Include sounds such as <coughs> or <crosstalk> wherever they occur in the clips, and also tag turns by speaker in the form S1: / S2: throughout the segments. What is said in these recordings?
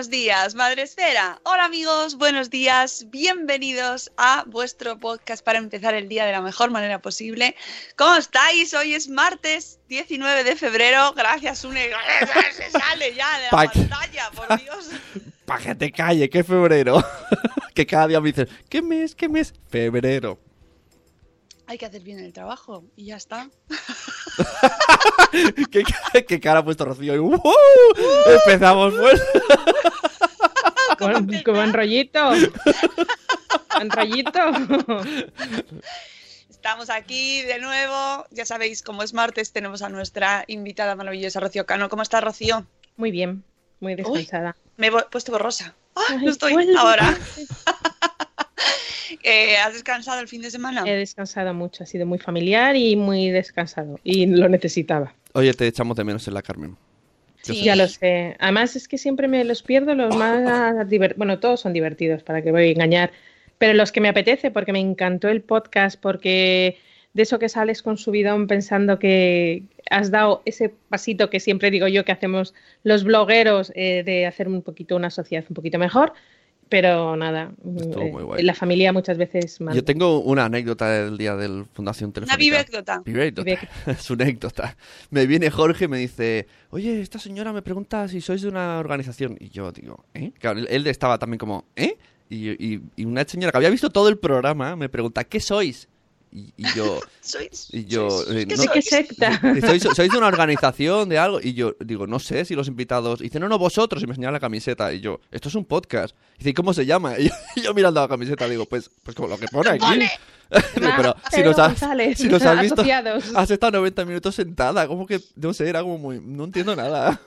S1: Buenos días, Madre Esfera. Hola amigos, buenos días. Bienvenidos a vuestro podcast para empezar el día de la mejor manera posible. ¿Cómo estáis? Hoy es martes 19 de febrero. Gracias, Une. Se sale ya de la
S2: Pa'
S1: pantalla, por Dios. <laughs>
S2: Para que te calle, que febrero. <laughs> que cada día me dicen, ¿qué mes? ¿Qué mes? Febrero.
S1: Hay que hacer bien el trabajo y ya está. <laughs> <laughs>
S2: ¿Qué, qué- qué cara ha puesto Rocío? Y, ¡uh! Empezamos pues. <laughs>
S3: Con, con rollito. Con <laughs> rollito.
S1: Estamos aquí de nuevo. Ya sabéis, como es martes, tenemos a nuestra invitada maravillosa, Rocío Cano. ¿Cómo está, Rocío?
S3: Muy bien, muy descansada.
S1: Me he puesto borrosa. ¡Ah,
S3: Ay,
S1: no estoy ahora. <laughs> Eh, ¿Has descansado el fin de semana?
S3: He descansado mucho, ha sido muy familiar y muy descansado. Y lo necesitaba.
S2: Oye, te echamos de menos en la Carmen.
S1: Sí.
S3: Ya lo sé. Además es que siempre me los pierdo los más divertidos. Bueno, todos son divertidos, para que voy a engañar. Pero los que me apetece, porque me encantó el podcast, porque de eso que sales con subidón pensando que has dado ese pasito que siempre digo yo que hacemos los blogueros eh, de hacer un poquito una sociedad un poquito mejor. Pero nada,
S2: Estuvo
S3: eh,
S2: muy guay.
S3: la familia muchas veces manda.
S2: Yo tengo una anécdota del día del Fundación
S1: Una
S2: Telefónica.
S1: vivécdota.
S2: Vivécdota. <laughs> Es una anécdota. Me viene Jorge y me dice, oye, esta señora me pregunta si sois de una organización. Y yo digo, ¿eh? Claro, él- él estaba también como, ¿eh? Y, y- y una señora que había visto todo el programa me pregunta, ¿qué sois? Y, y yo,
S1: Sois.
S2: y yo,
S1: sois-
S2: eh,
S1: ¿qué
S3: secta?
S2: ¿Y ¿Sois, ¿Sois de una organización, de algo? Y yo digo, no sé si los invitados. Y dice, no, no, vosotros. Y me señala la camiseta. Y yo, esto es un podcast. Y dice, ¿y cómo se llama? <laughs> Y yo, y yo mirando la camiseta digo, pues, pues como lo que pone aquí. <laughs> Digo, pero si
S3: Pedro
S2: nos, has, si nos has visto,
S3: asociados. <laughs>
S2: has estado 90 minutos sentada. Como que, no sé, era como muy. No entiendo nada.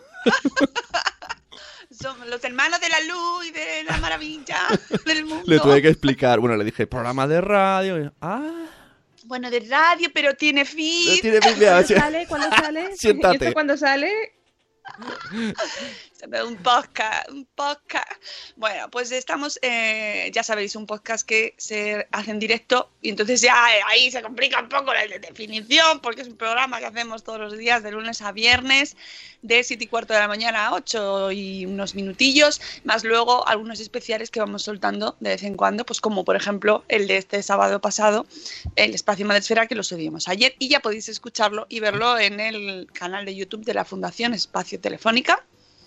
S1: Somos los hermanos de la luz y de la maravilla del mundo.
S2: Le tuve que explicar. Bueno, le dije, programa de radio. Y, ah,
S1: Bueno, de radio, pero tiene
S2: no
S1: feed.
S2: tiene Biblia.
S3: ¿Cuándo <laughs> sale? ¿Cuándo sale?
S2: Siéntate.
S3: ¿Y esto cuándo sale? <laughs>
S1: Un podcast, un podcast. Bueno, pues estamos, eh, ya sabéis, un podcast que se hace en directo y entonces ya eh, ahí se complica un poco la de- definición porque es un programa que hacemos todos los días de lunes a viernes de 7 y cuarto de la mañana a 8 y unos minutillos, más luego algunos especiales que vamos soltando de vez en cuando, pues como por ejemplo el de este sábado pasado, el Espacio Madresfera que lo subimos ayer y ya podéis escucharlo y verlo en el canal de YouTube de la Fundación Espacio Telefónica.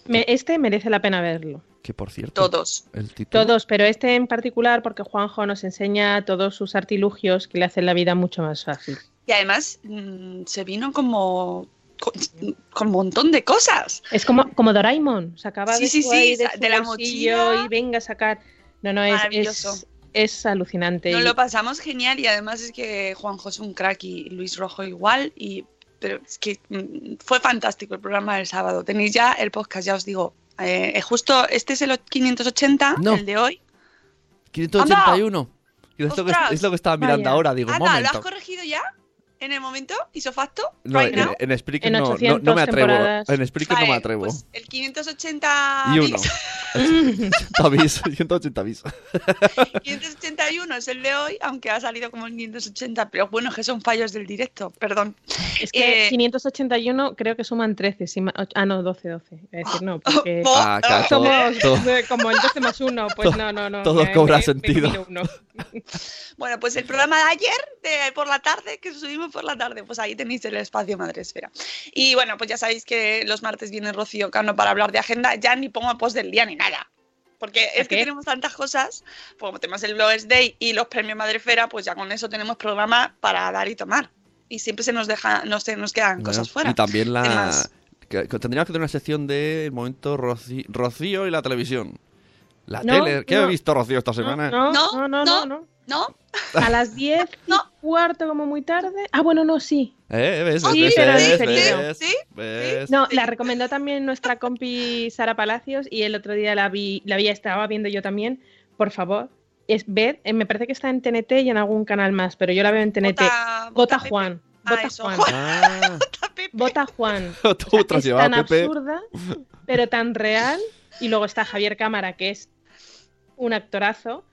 S3: Me- este merece la pena verlo.
S2: Que por cierto.
S1: Todos.
S2: El título.
S3: Todos, pero este en particular porque Juanjo nos enseña todos sus artilugios que le hacen la vida mucho más fácil.
S1: Y además mm, se vino como con, con un montón de cosas.
S3: Es como, como Doraemon, sacaba
S1: Sí,
S3: de,
S1: sí, sí,
S3: de
S1: de la mochila.
S3: y venga a sacar. No, no, es,
S1: Maravilloso.
S3: es, es alucinante.
S1: Nos
S3: Y-
S1: lo pasamos genial y además es que Juanjo es un crack y Luis Rojo igual y pero es que mm, fue fantástico el programa del sábado. Tenéis ya el podcast, ya os digo. Eh, justo este es el 580,
S2: No.
S1: el de hoy.
S2: 581. Y es, lo que, es lo que estaba mirando
S3: Vaya.
S2: ahora, digo, un
S1: Anda, ¿lo has corregido ya? ¿En el momento? ¿Isofacto?
S2: No,
S1: right
S2: en,
S1: now?
S2: en Spreaker
S3: En
S2: no, no, no
S3: 800
S2: me atrevo.
S3: temporadas.
S2: En Spreaker no me atrevo.
S1: pues el 580
S2: y uno.
S1: bis.
S2: 180 bis, 180 bis.
S1: 581 es el de hoy, aunque ha salido como el 580, pero bueno, que son fallos del directo, perdón.
S3: Es que
S1: Eh,
S3: 581 creo que suman 13. si ma- ah, no, 12, 12. Es decir, no, <laughs> porque
S1: Oh,
S2: Ah, claro, todo-
S3: somos
S2: todo-
S3: como el 12 más 1. Pues <laughs> no, no, no.
S2: todo
S3: me-
S2: cobra
S3: me- me
S2: sentido.
S1: Bueno, pues el programa de ayer, de por la tarde, que subimos <laughs> por la tarde, pues ahí tenéis el espacio Madresfera. Y bueno, pues ya sabéis que los martes viene Rocío Cano para hablar de agenda, ya ni pongo post del día ni nada. Porque es que tenemos tantas cosas, como tenemos el Bloggers Day y los premios Madrefera, pues ya con eso tenemos programa para dar y tomar. Y siempre se nos deja, no se nos quedan cosas
S2: Bueno,
S1: fuera.
S2: Y también la. Que, que tendríamos que tener una sección de momento Roci- Rocío y la televisión. La
S3: No,
S2: tele. ¿Qué
S3: no.
S2: he visto Rocío esta semana?
S3: No,
S1: No,
S3: no, no, no, no. A las 10 <laughs> y
S1: No.
S3: cuarto, como muy tarde. Ah, bueno, no, sí.
S2: ¿Eh? ¿Ves?
S3: Sí,
S2: ¿Ves?
S3: pero
S2: ¿Ves?
S3: diferido.
S2: ¿Ves?
S1: Sí,
S2: ¿Ves?
S3: No, la recomendó también nuestra compi Sara Palacios y el otro día la vi, la vi, estaba viendo yo también. Por favor, es ved, eh, me parece que está en TNT y en algún canal más, pero yo la veo en TNT.
S1: Vota-
S3: Vota
S1: Pepe.
S3: Juan.
S1: Eso,
S3: Juan.
S2: Ah. <laughs>
S1: Vota
S3: Juan. <laughs> es tan
S2: Pepe.
S3: absurda, pero tan real. Y luego está Javier Cámara, que es un actorazo.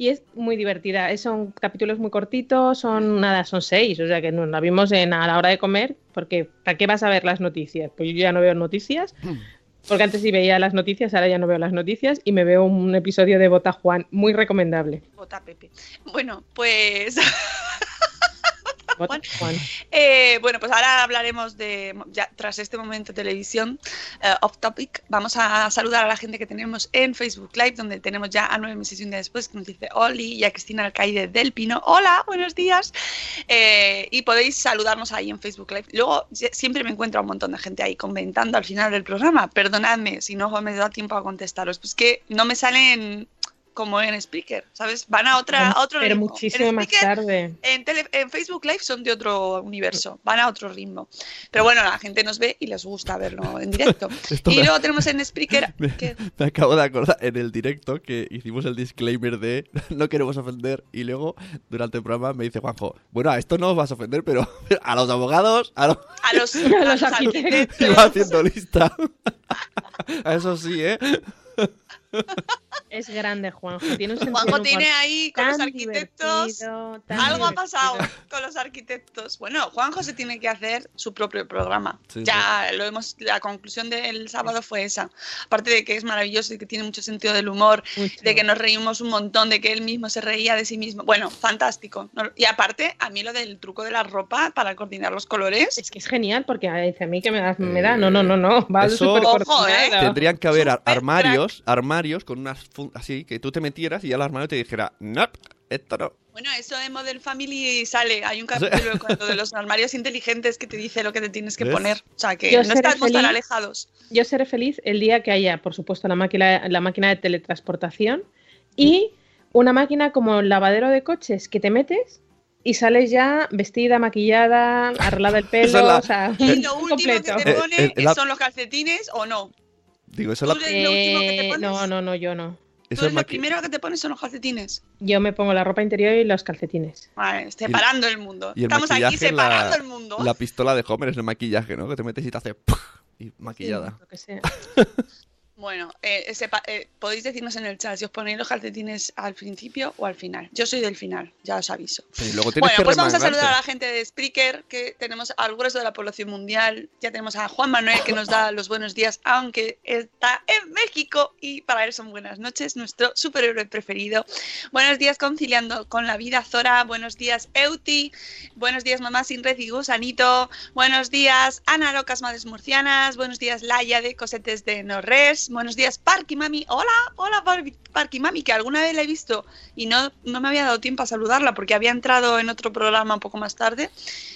S3: Y es muy divertida. Es- Son capítulos muy cortitos, son nada, son seis. O sea que nos la vimos en, a la hora de comer, porque ¿para qué vas a ver las noticias? Pues yo ya no veo noticias. <clears throat> Porque antes sí veía las noticias, ahora ya no veo las noticias y me veo un episodio de Bota Juan, muy recomendable.
S1: Vota Pepe. Bueno, pues
S3: Bota <laughs>
S1: Juan. <laughs> Eh, bueno, pues ahora hablaremos de, ya tras este momento de televisión, eh, off topic, vamos a saludar a la gente que tenemos en Facebook Live, donde tenemos ya a nueve meses y un día después, que nos dice Oli y a Cristina Alcaide del Pino. Hola, buenos días. Eh, y podéis saludarnos ahí en Facebook Live. Luego siempre me encuentro a un montón de gente ahí comentando al final del programa. Perdonadme si no me da tiempo a contestaros. Pues que no me salen como en Spreaker, ¿sabes? Van a otra a otro
S3: Pero
S1: ritmo.
S3: muchísimo
S1: En
S3: más
S1: Spreaker
S3: tarde.
S1: en, tele- en Facebook Live son de otro universo, van a otro ritmo. Pero bueno, la gente nos ve y les gusta verlo en directo. <laughs>
S2: Esto
S1: y
S2: me-
S1: luego tenemos en Spreaker <laughs>
S2: Me,
S1: que
S2: me acabo de acordar en el directo que hicimos el disclaimer de <laughs> no queremos ofender y luego durante el programa me dice Juanjo, bueno, a esto no os vas a ofender, pero a los abogados, a los...
S1: a los, a
S3: los
S1: los
S3: arquitectos.
S1: arquitectos.
S2: Iba haciendo lista. a eso sí, ¿eh?
S3: Es grande, Juanjo. Tiene un sentido
S1: Juanjo tiene ahí con los arquitectos.
S3: divertido,
S1: Algo ha pasado con los arquitectos. Bueno, Juanjo se tiene que hacer su propio programa.
S2: Sí,
S1: ya lo hemos. La conclusión del sábado fue esa. Aparte de que es maravilloso y que tiene mucho sentido del humor,
S3: Mucho.
S1: de que nos reímos un montón, de que él mismo se reía de sí mismo. Bueno, fantástico. Y aparte, a mí lo del truco de la ropa para coordinar los colores.
S3: Es que es genial porque a mí que me da, me da. No, no, no, no. Va
S2: Eso-
S3: súper
S1: Ojo. ¿eh?
S2: Tendrían que haber
S1: Super
S2: armarios, armarios con unas así que tú te metieras y ya el armario te dijera, no, esto no.
S1: Bueno, eso de Model Family sale. Hay un <laughs> capítulo cuando de los armarios inteligentes que te dice lo que te tienes que
S2: ¿Ves?
S1: poner. O sea, que
S3: Yo
S1: no
S3: seré
S1: estamos tan
S3: feliz.
S1: alejados.
S3: Yo seré feliz el día que haya, por supuesto, la máquina, la máquina de teletransportación y una máquina como el lavadero de coches que te metes y sales ya vestida, maquillada, arreglada el <laughs> pelo,
S2: es la-
S3: o sea,
S1: Y lo <laughs> último
S3: completo.
S1: que te
S2: Eh,
S1: pone
S2: eh, la-
S1: son los calcetines o no.
S2: Digo, eso es
S1: Tú
S2: la,
S1: de- lo último que te
S3: Eh,
S1: pones?
S3: no, no, no, yo no.
S2: eso
S1: Tú
S2: es
S1: lo
S2: maqui-
S1: primero que te pones son los calcetines.
S3: Yo me pongo la ropa interior y los calcetines.
S1: Vale, separando el mundo.
S2: y el
S1: Estamos aquí
S2: la-
S1: separando el mundo.
S2: La pistola de Homer es el maquillaje, ¿no? Que te metes y te hace <laughs> y maquillada.
S3: Lo que sea. <laughs>
S1: Bueno, eh, sepa- eh, podéis decirnos en el chat si os ponéis los calcetines al principio o al final. Yo soy del final, ya os aviso.
S2: Luego
S1: Bueno,
S2: que
S1: pues vamos a saludar a la gente de Spreaker, que tenemos al grueso de la población mundial. Ya tenemos a Juan Manuel que nos da los buenos días, aunque está en México y para él son buenas noches, nuestro superhéroe preferido. Buenos días conciliando con la vida, Zora. Buenos días, Euti. Buenos días, mamá sin red y gusanito. Buenos días, Ana Locas Madres Murcianas. Buenos días, Laia de Cosetes de Norres. Buenos días, Parky Mami. Hola, hola, Par- Parky Mami, que alguna vez la he visto y no, no me había dado tiempo a saludarla porque había entrado en otro programa un poco más tarde.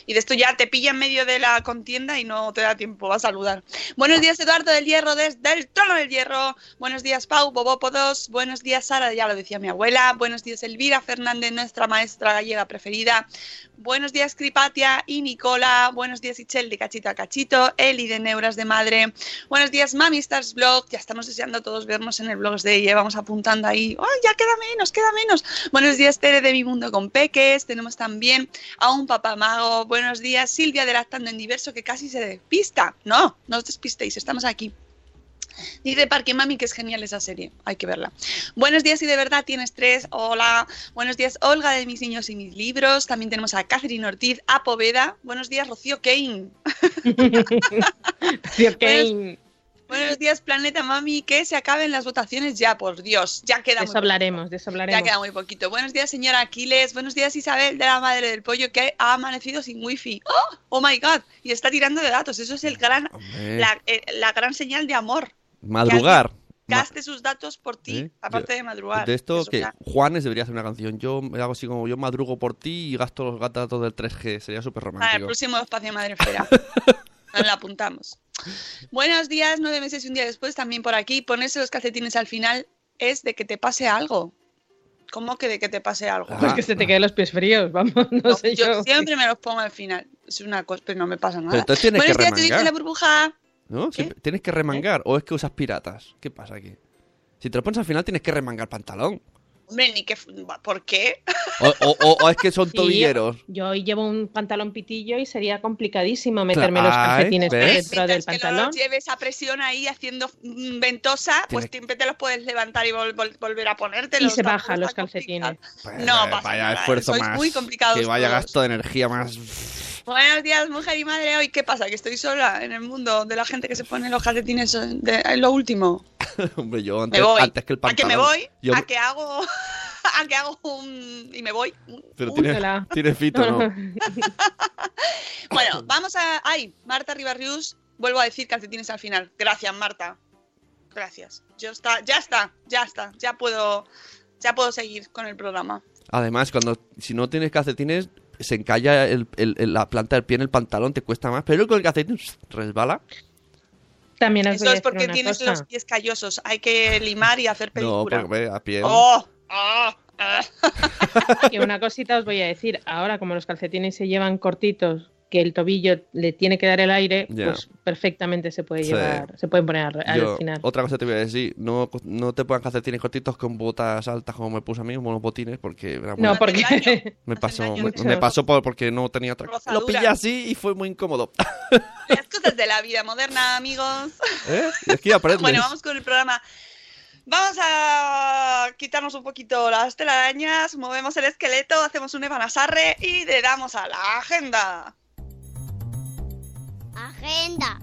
S1: Y de esto ya te pilla en medio de la contienda y no te da tiempo a saludar. Buenos días, Eduardo del Hierro, desde el trono del Hierro. Buenos días, Pau, Bobópodos. Buenos días, Sara, ya lo decía mi abuela. Buenos días, Elvira Fernández, nuestra maestra gallega preferida. Buenos días, Cripatia y Nicola. Buenos días, Ichel de Cachito a Cachito. Eli de Neuras de Madre. Buenos días, Mami Stars Blog. Ya estamos deseando todos vernos en el Blogs de ella. Vamos apuntando ahí. ¡Ay, ya queda menos, queda menos! Buenos días, Tere de Mi Mundo con Peques. Tenemos también a un papá mago. Buenos días, Silvia de Lactando en Diverso, que casi se despista. No, no os despistéis, estamos aquí. Dice Parque Mami que es genial esa serie, hay que verla. Buenos días y de verdad tienes tres. Hola. Buenos días Olga de mis niños y mis libros. También tenemos a Catherine Ortiz, a Poveda. Buenos días Rocío Kane. <laughs> Buenos días Planeta Mami, que se acaben las votaciones ya, por Dios. Ya queda
S3: De
S1: muy
S3: hablaremos, de eso
S1: Ya queda muy poquito. Buenos días, señora Aquiles. Buenos días, Isabel, de la madre del pollo, que ha amanecido sin wifi. ¡Oh! ¡Oh, my God! Y está tirando de datos. Eso es el gran, la, eh, la gran señal de amor.
S2: Madrugar. Ma-
S1: Gaste sus datos por ti,
S2: ¿Eh?
S1: aparte
S2: Yo-
S1: de madrugar.
S2: De esto
S1: Eso
S2: que
S1: ya.
S2: Juanes debería hacer una canción. Yo me hago así como yo madrugo por ti y gasto los datos del 3G. Sería súper
S1: Para el
S2: romántico.
S1: próximo espacio Madre Fera. <laughs> Nos la apuntamos. Buenos días, nueve meses y un día después, también por aquí. Ponerse los calcetines al final es de que te pase algo. ¿Cómo que de que te pase algo?
S2: Ah.
S3: Pues que se te queden los pies fríos, vamos, no,
S1: No,
S3: sé
S1: yo,
S3: yo.
S1: siempre me los pongo al final. Es una cosa, pero no me pasa nada.
S2: Pero entonces tienes
S1: Buenos
S2: que
S1: días, de
S2: remangar.
S1: la burbuja.
S2: ¿No? ¿Tienes que remangar o es que usas piratas? ¿Qué pasa aquí? Si te lo pones al final tienes que remangar pantalón.
S1: Hombre, ni que. ¿Por qué?
S2: O, o- o- o es que son <laughs>
S3: Sí,
S2: tobilleros.
S3: Yo hoy llevo un pantalón pitillo y sería complicadísimo meterme
S2: Claro,
S3: los calcetines dentro del pantalón.
S1: no lleves a presión ahí haciendo mm, ventosa, pues siempre te los puedes levantar y vol- vol- volver a ponértelos.
S3: Y se bajan los calcetines.
S1: complicado. No pasa
S2: Vaya
S1: nada,
S2: esfuerzo
S1: sois
S2: más.
S1: muy complicados
S2: Que vaya gasto de energía más.
S1: Buenos días, mujer y madre. Hoy, ¿qué pasa? Que estoy sola en el mundo de la gente que se pone los calcetines de, en lo último. <laughs>
S2: Hombre, yo antes,
S1: Me voy.
S2: antes que el
S1: ¿A
S2: pantalón.
S1: que me voy?
S2: yo-
S1: ¿A que hago? <laughs> ¿A que hago un. y me voy?
S2: Pero tiene, tiene fito, ¿no? <laughs>
S1: Bueno, vamos a. ¡Ay! Marta Ribarrius, vuelvo a decir calcetines al final. Gracias, Marta. Gracias. Yo está, ya está, ya está. Ya puedo, ya puedo seguir con el programa.
S2: Además, cuando si no tienes calcetines, se encalla el- el- el- la planta del pie en el pantalón, te cuesta más. Pero con el calcetín resbala.
S3: También
S1: Eso es porque tienes
S3: cosa.
S1: los pies callosos. Hay que limar y hacer
S2: No,
S1: película.
S2: porque ve, a pie.
S1: ¡Oh! ¡Ah! <laughs>
S3: Y una cosita os voy a decir. Ahora, como los calcetines se llevan cortitos, que el tobillo le tiene que dar el aire, pues perfectamente se puede
S2: Sí.
S3: llevar, se pueden poner al, final.
S2: otra cosa te voy a decir, no, no te pongas calcetines cortitos con botas altas como me puse a mí, como los botines, porque era muy-
S3: No,
S1: Hace
S3: porque <laughs>
S1: daño.
S2: me pasó, me, pasó por- porque no tenía otra
S1: Rozadura.
S2: Lo pillé así y fue muy incómodo.
S1: Las cosas de la vida moderna, amigos. <laughs>
S2: ¿Eh? Y aquí aprendes.
S1: Bueno, vamos con el programa. Vamos a quitarnos un poquito las telarañas, movemos el esqueleto, hacemos un evanasarre y le damos a la agenda.
S4: Agenda.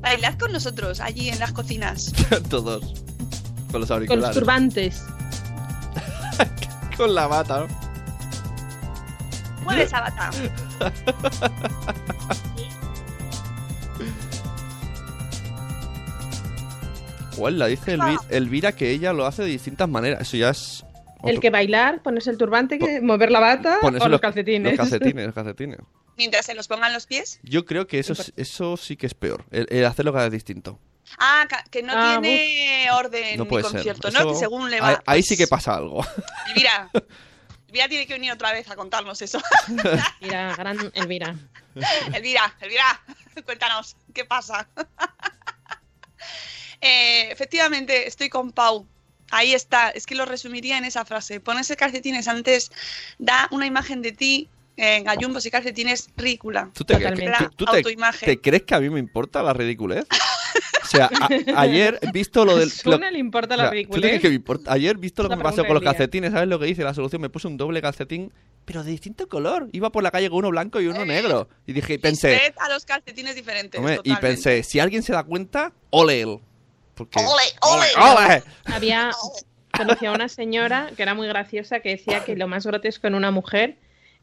S1: Bailad con nosotros allí en las cocinas. <laughs>
S2: Todos. Con los
S3: Con los
S2: auriculares.
S3: turbantes. <laughs>
S2: Con la bata, ¿no?
S1: Mueve esa bata. <laughs>
S2: Igual la dice Elvi- Elvira que ella lo hace de distintas maneras. Eso ya es.
S3: El que bailar, ponerse el turbante, que mover la bata
S2: ponerse
S3: o los calcetines.
S2: Los calcetines, los calcetines.
S1: Mientras se los pongan los pies.
S2: Yo creo que eso, es- eso sí que es peor. El, el hacerlo cada vez distinto.
S1: Ah, que no
S3: Ah,
S1: tiene orden
S2: No
S1: ni concierto, ¿no?
S2: Eso-
S1: Que según le
S2: ahí, sí que pasa algo.
S1: Elvira. <laughs> Elvira tiene que venir otra vez a contarnos eso. <laughs>
S3: Mira, gran Elvira.
S1: Elvira, Elvira, <laughs> cuéntanos, ¿qué pasa? Eh, efectivamente, estoy con Pau. Ahí está, es que lo resumiría en esa frase. Ponerse calcetines antes da una imagen de ti en gallumbos y calcetines ridícula.
S2: ¿Tú te,
S3: Totalmente.
S2: tú- tú te-
S1: Autoimagen.
S2: te crees que a mí me importa la ridiculez? O sea, a- ayer he visto lo del... <laughs> lo-
S3: le importa
S2: o
S3: la
S2: sea, ¿tú te
S3: ridiculez.
S2: crees que me importa? Ayer he visto lo que me pasó con los calcetines. ¿Sabes lo que hice? La solución, me puse un doble calcetín, pero de distinto color. Iba por la calle con uno blanco y uno negro. Y dije, pensé...
S1: Usted a los calcetines diferentes.
S2: hombre, y pensé, si alguien se da cuenta, ole él. Porque...
S1: ¡Ole, ole!
S2: ¡Ole!
S3: Había <laughs> conocía a una señora que era muy graciosa que decía que lo más grotesco en una mujer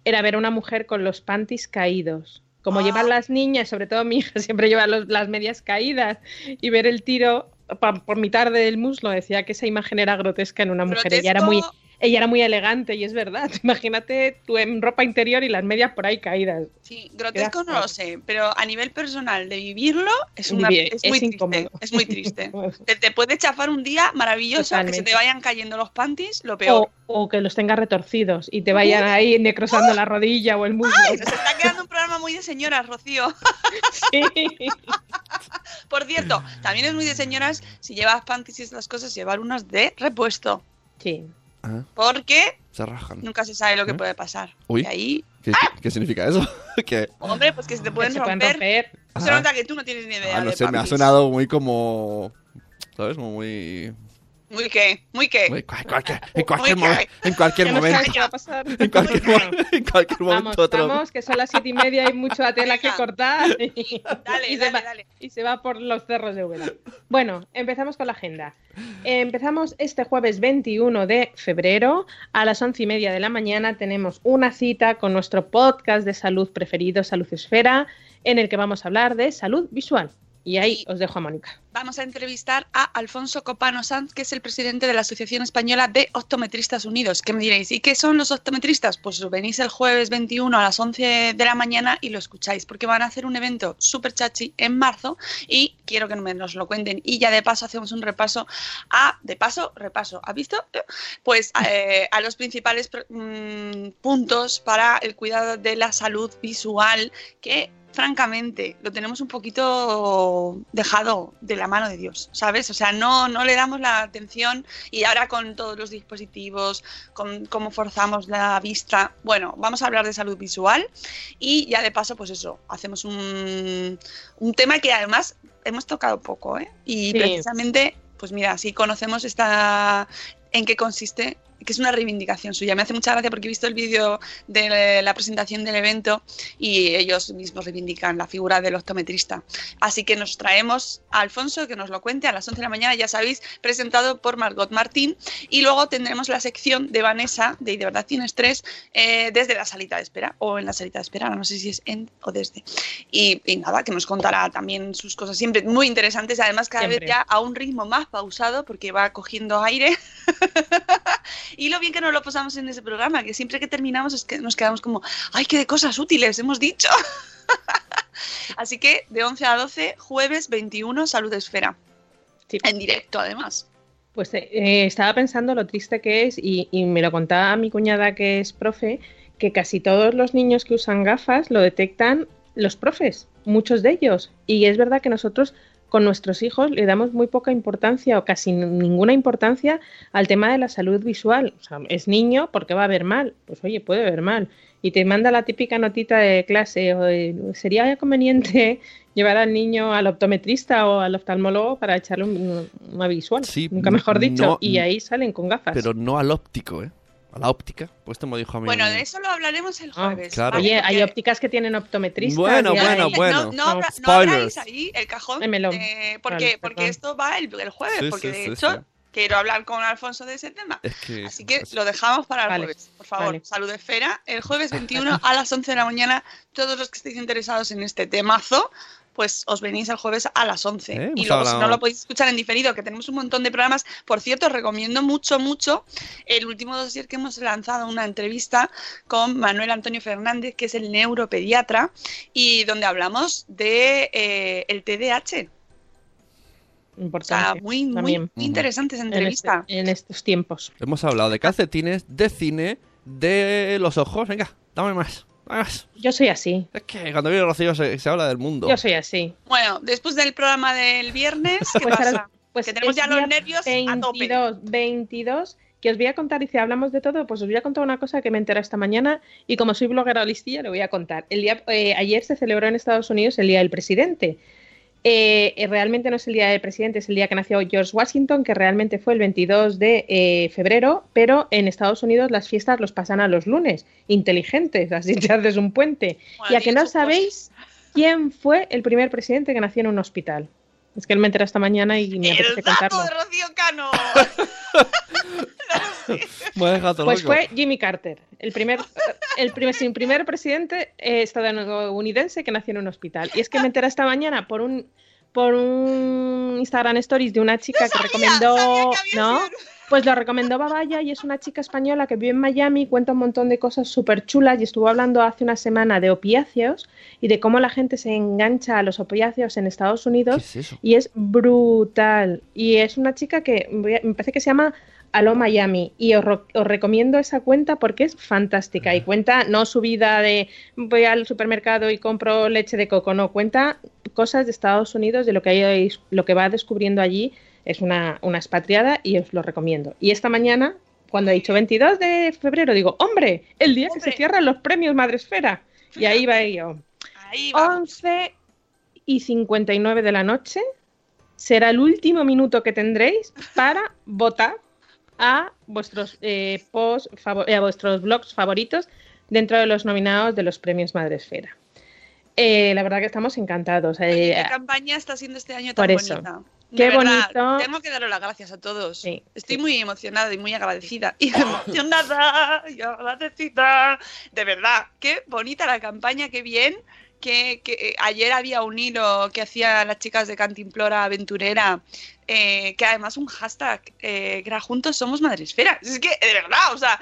S3: era ver a una mujer con los panties caídos. Como
S1: Ah.
S3: llevan las niñas, sobre todo mi hija <laughs> siempre lleva los- las medias caídas y ver el tiro pa- por mitad del muslo, decía que esa imagen era grotesca en una mujer. Ella era muy, ella era muy elegante y es verdad. <laughs> Imagínate tú en ropa interior y las medias por ahí caídas.
S1: Sí, grotesco no lo sé, pero a nivel personal de vivirlo es, una,
S3: Vivi-
S1: es
S3: es
S1: muy
S3: incómodo.
S1: triste. Es muy triste. <laughs> Te, te puede chafar un día maravilloso, que se te vayan cayendo los panties, lo peor.
S3: O, o que los tengas retorcidos y te vayan ahí necrosando la rodilla o el muslo.
S1: Ay, nos está quedando un programa muy de señoras, Rocío.
S3: Sí. <laughs>
S1: Por cierto, también es muy de señoras si llevas panties y estas cosas, llevar unas de repuesto.
S3: Sí.
S2: Ah,
S1: Porque
S2: se rajan.
S1: nunca se sabe lo que
S2: ¿Eh?
S1: puede pasar.
S2: Uy.
S1: Y ahí,
S2: ¿Qué, qué significa eso? <laughs> que
S1: hombre, pues que se te pueden
S3: se pueden
S1: romper.
S3: romper.
S1: Se
S2: Ah.
S1: nota que tú no tienes ni idea.
S2: Ah, no
S1: de
S2: sé, me ha sonado muy como. ¿Sabes? Como muy.
S1: Muy qué, muy qué.
S2: muy- cual- cualquier- en cualquier,
S1: Muy
S2: en cualquier momento.
S3: sabes qué va a pasar. <laughs>
S2: En cualquier, mo- en cualquier
S3: Vamos,
S2: momento otro.
S3: vamos, que son las siete y media y mucha tela que <laughs> cortar. Y,
S1: Dale,
S3: y se
S1: dale,
S3: va,
S1: dale.
S3: y se va por los cerros de Úbeda. Bueno, empezamos con la agenda. Empezamos este jueves 21 de febrero a las once y media de la mañana. Tenemos una cita con nuestro podcast de salud preferido, Salud Esfera, en el que vamos a hablar de salud visual. Y ahí os dejo a Mónica.
S1: Vamos a entrevistar a Alfonso Copano Sanz, que es el presidente de la Asociación Española de Optometristas Unidos. ¿Qué me diréis? ¿Y qué son los optometristas? Pues venís el jueves 21 a las 11 de la mañana y lo escucháis, porque van a hacer un evento súper chachi en marzo y quiero que nos lo cuenten. Y ya de paso hacemos un repaso a, de paso, repaso, ¿has visto? Pues eh, a los principales mm, puntos para el cuidado de la salud visual que francamente, lo tenemos un poquito dejado de la mano de Dios, ¿sabes? O sea, no, no le damos la atención y ahora con todos los dispositivos, con cómo forzamos la vista, bueno, vamos a hablar de salud visual y ya de paso, pues eso, hacemos un, un tema que además hemos tocado poco, ¿eh? Y
S3: Sí.
S1: precisamente, pues mira, así conocemos esta, en qué consiste que es una reivindicación suya. Me hace mucha gracia porque he visto el vídeo de la presentación del evento y ellos mismos reivindican la figura del optometrista. Así que nos traemos a Alfonso que nos lo cuente a las 11 de la mañana, ya sabéis, presentado por Margot Martín. Y luego tendremos la sección de Vanessa de "Y de verdad tienes tres eh, desde la salita de espera o en la salita de espera, no sé si es en o desde. Y, y nada, que nos contará también sus cosas siempre muy interesantes, además cada
S3: Siempre.
S1: vez ya a un ritmo más pausado porque va cogiendo aire. <laughs> Y lo bien que nos lo pasamos en ese programa, que siempre que terminamos es que nos quedamos como, ¡ay, qué de cosas útiles hemos dicho! <laughs> Así que de 11 a 12, jueves 21, Salud Esfera.
S3: Sí.
S1: En directo, además.
S3: Pues eh, eh, estaba pensando lo triste que es, y, y me lo contaba mi cuñada que es profe, que casi todos los niños que usan gafas lo detectan los profes, muchos de ellos. Y es verdad que nosotros con nuestros hijos le damos muy poca importancia o casi ninguna importancia al tema de la salud visual. O sea, es niño porque va a ver mal. Pues oye, puede ver mal. Y te manda la típica notita de clase. O de, Sería conveniente <laughs> llevar al niño al optometrista o al oftalmólogo para echarle un- una visual.
S2: Sí,
S3: Nunca mejor dicho.
S2: no-
S3: y ahí salen con gafas.
S2: Pero no al óptico, ¿eh? A la óptica. Pues esto me dijo a mí.
S1: Bueno, de eso lo hablaremos el
S3: Ah,
S1: jueves.
S3: Oye, hay ópticas que tienen optometristas.
S2: Bueno,
S3: hay-
S2: bueno,
S1: No-
S2: bueno.
S1: No, no abráis ahí el cajón. Eh, porque
S3: Vale,
S1: porque esto va el, el jueves.
S2: Sí,
S1: porque
S2: sí,
S1: de
S2: sí,
S1: hecho
S2: sí.
S1: quiero hablar con Alfonso de ese tema.
S2: Es que.
S1: Así que lo dejamos para el
S3: Vale,
S1: jueves, por favor.
S3: vale.
S1: Salud Esfera, el jueves 21 a las 11 de la mañana. Todos los que estéis interesados en este temazo, pues os venís el jueves a las 11.
S2: Eh,
S1: y luego, si no lo podéis escuchar en diferido, que tenemos un montón de programas. Por cierto, os recomiendo mucho, mucho el último dossier que hemos lanzado, una entrevista con Manuel Antonio Fernández, que es el neuropediatra, y donde hablamos de eh, el TDAH. O sea,
S3: Importante.
S1: muy, muy, muy interesante esa
S3: en, este-
S1: entrevista.
S3: en estos tiempos.
S2: Hemos hablado de calcetines, de cine, de los ojos. Venga, dame más.
S3: Yo soy así.
S2: Es que cuando viene Rocío se, se habla del mundo.
S3: Yo soy así.
S1: Bueno, después del programa del viernes, ¿qué
S3: Pues ahora-
S1: pasa?
S3: pues
S1: que tenemos ya los nervios a tope.
S3: 22, 22, que os voy a contar, y si hablamos de todo, pues os voy a contar una cosa que me enteré esta mañana y como soy bloguera listilla, le voy a contar. El día, eh, ayer se celebró en Estados Unidos el Día del Presidente. Eh, eh, realmente no es el Día del Presidente, es el día que nació George Washington, que realmente fue el 22 de eh, febrero, pero en Estados Unidos las fiestas los pasan a los lunes. Inteligentes, así te haces un puente.
S1: Bueno,
S3: y a que no
S1: sus
S3: sabéis quién fue el primer presidente que nació en un hospital. Es que él me enteré esta mañana y me
S1: El
S3: apetece
S1: dato
S3: contarlo.
S1: de Rocío Cano. <laughs>
S2: Me has dejado
S3: Pues
S2: loco.
S3: fue Jimmy Carter, el primer, el primer, sin primer presidente eh, estadounidense que nació en un hospital. Y es que me enteré esta mañana por un, por un Instagram Stories de una chica que recomendó,
S1: sabía que había
S3: ¿no?
S1: sido.
S3: Pues lo recomendó Babaya y es una chica española que vive en Miami, cuenta un montón de cosas súper chulas y estuvo hablando hace una semana de opiáceos y de cómo la gente se engancha a los opiáceos en Estados Unidos
S2: ¿Qué es eso?
S3: y es brutal. Y es una chica que voy a- me parece que se llama Aló Miami y os, recomiendo esa cuenta porque es fantástica y cuenta no su vida de voy al supermercado y compro leche de coco, no, cuenta cosas de Estados Unidos, de lo que, hay, lo que va descubriendo allí. Es una, una expatriada y os lo recomiendo. Y esta mañana, cuando he dicho 22 de febrero, digo, hombre, el día que se cierran los premios Madresfera. Y ahí va yo.
S1: Ahí vamos.
S3: 11 y 59 de la noche será el último minuto que tendréis para votar a vuestros eh, posts favo- eh, a vuestros blogs favoritos dentro de los nominados de los premios Madresfera. Eh, la verdad que estamos encantados. Eh,
S1: ¿Qué campaña está siendo este año
S3: por
S1: tan
S3: eso.
S1: bonita?
S3: Qué
S1: verdad,
S3: bonito.
S1: Tengo que daros las gracias a todos.
S3: Sí,
S1: Estoy
S3: sí.
S1: muy emocionada y muy agradecida. Y <laughs> emocionada y agradecida. De verdad, qué bonita la campaña, qué bien. Que, que, eh, ayer había un hilo que hacían las chicas de Cantimplora Aventurera, eh, que además un hashtag, eh, que era Juntos Somos Madresfera. Es que, de verdad, o sea,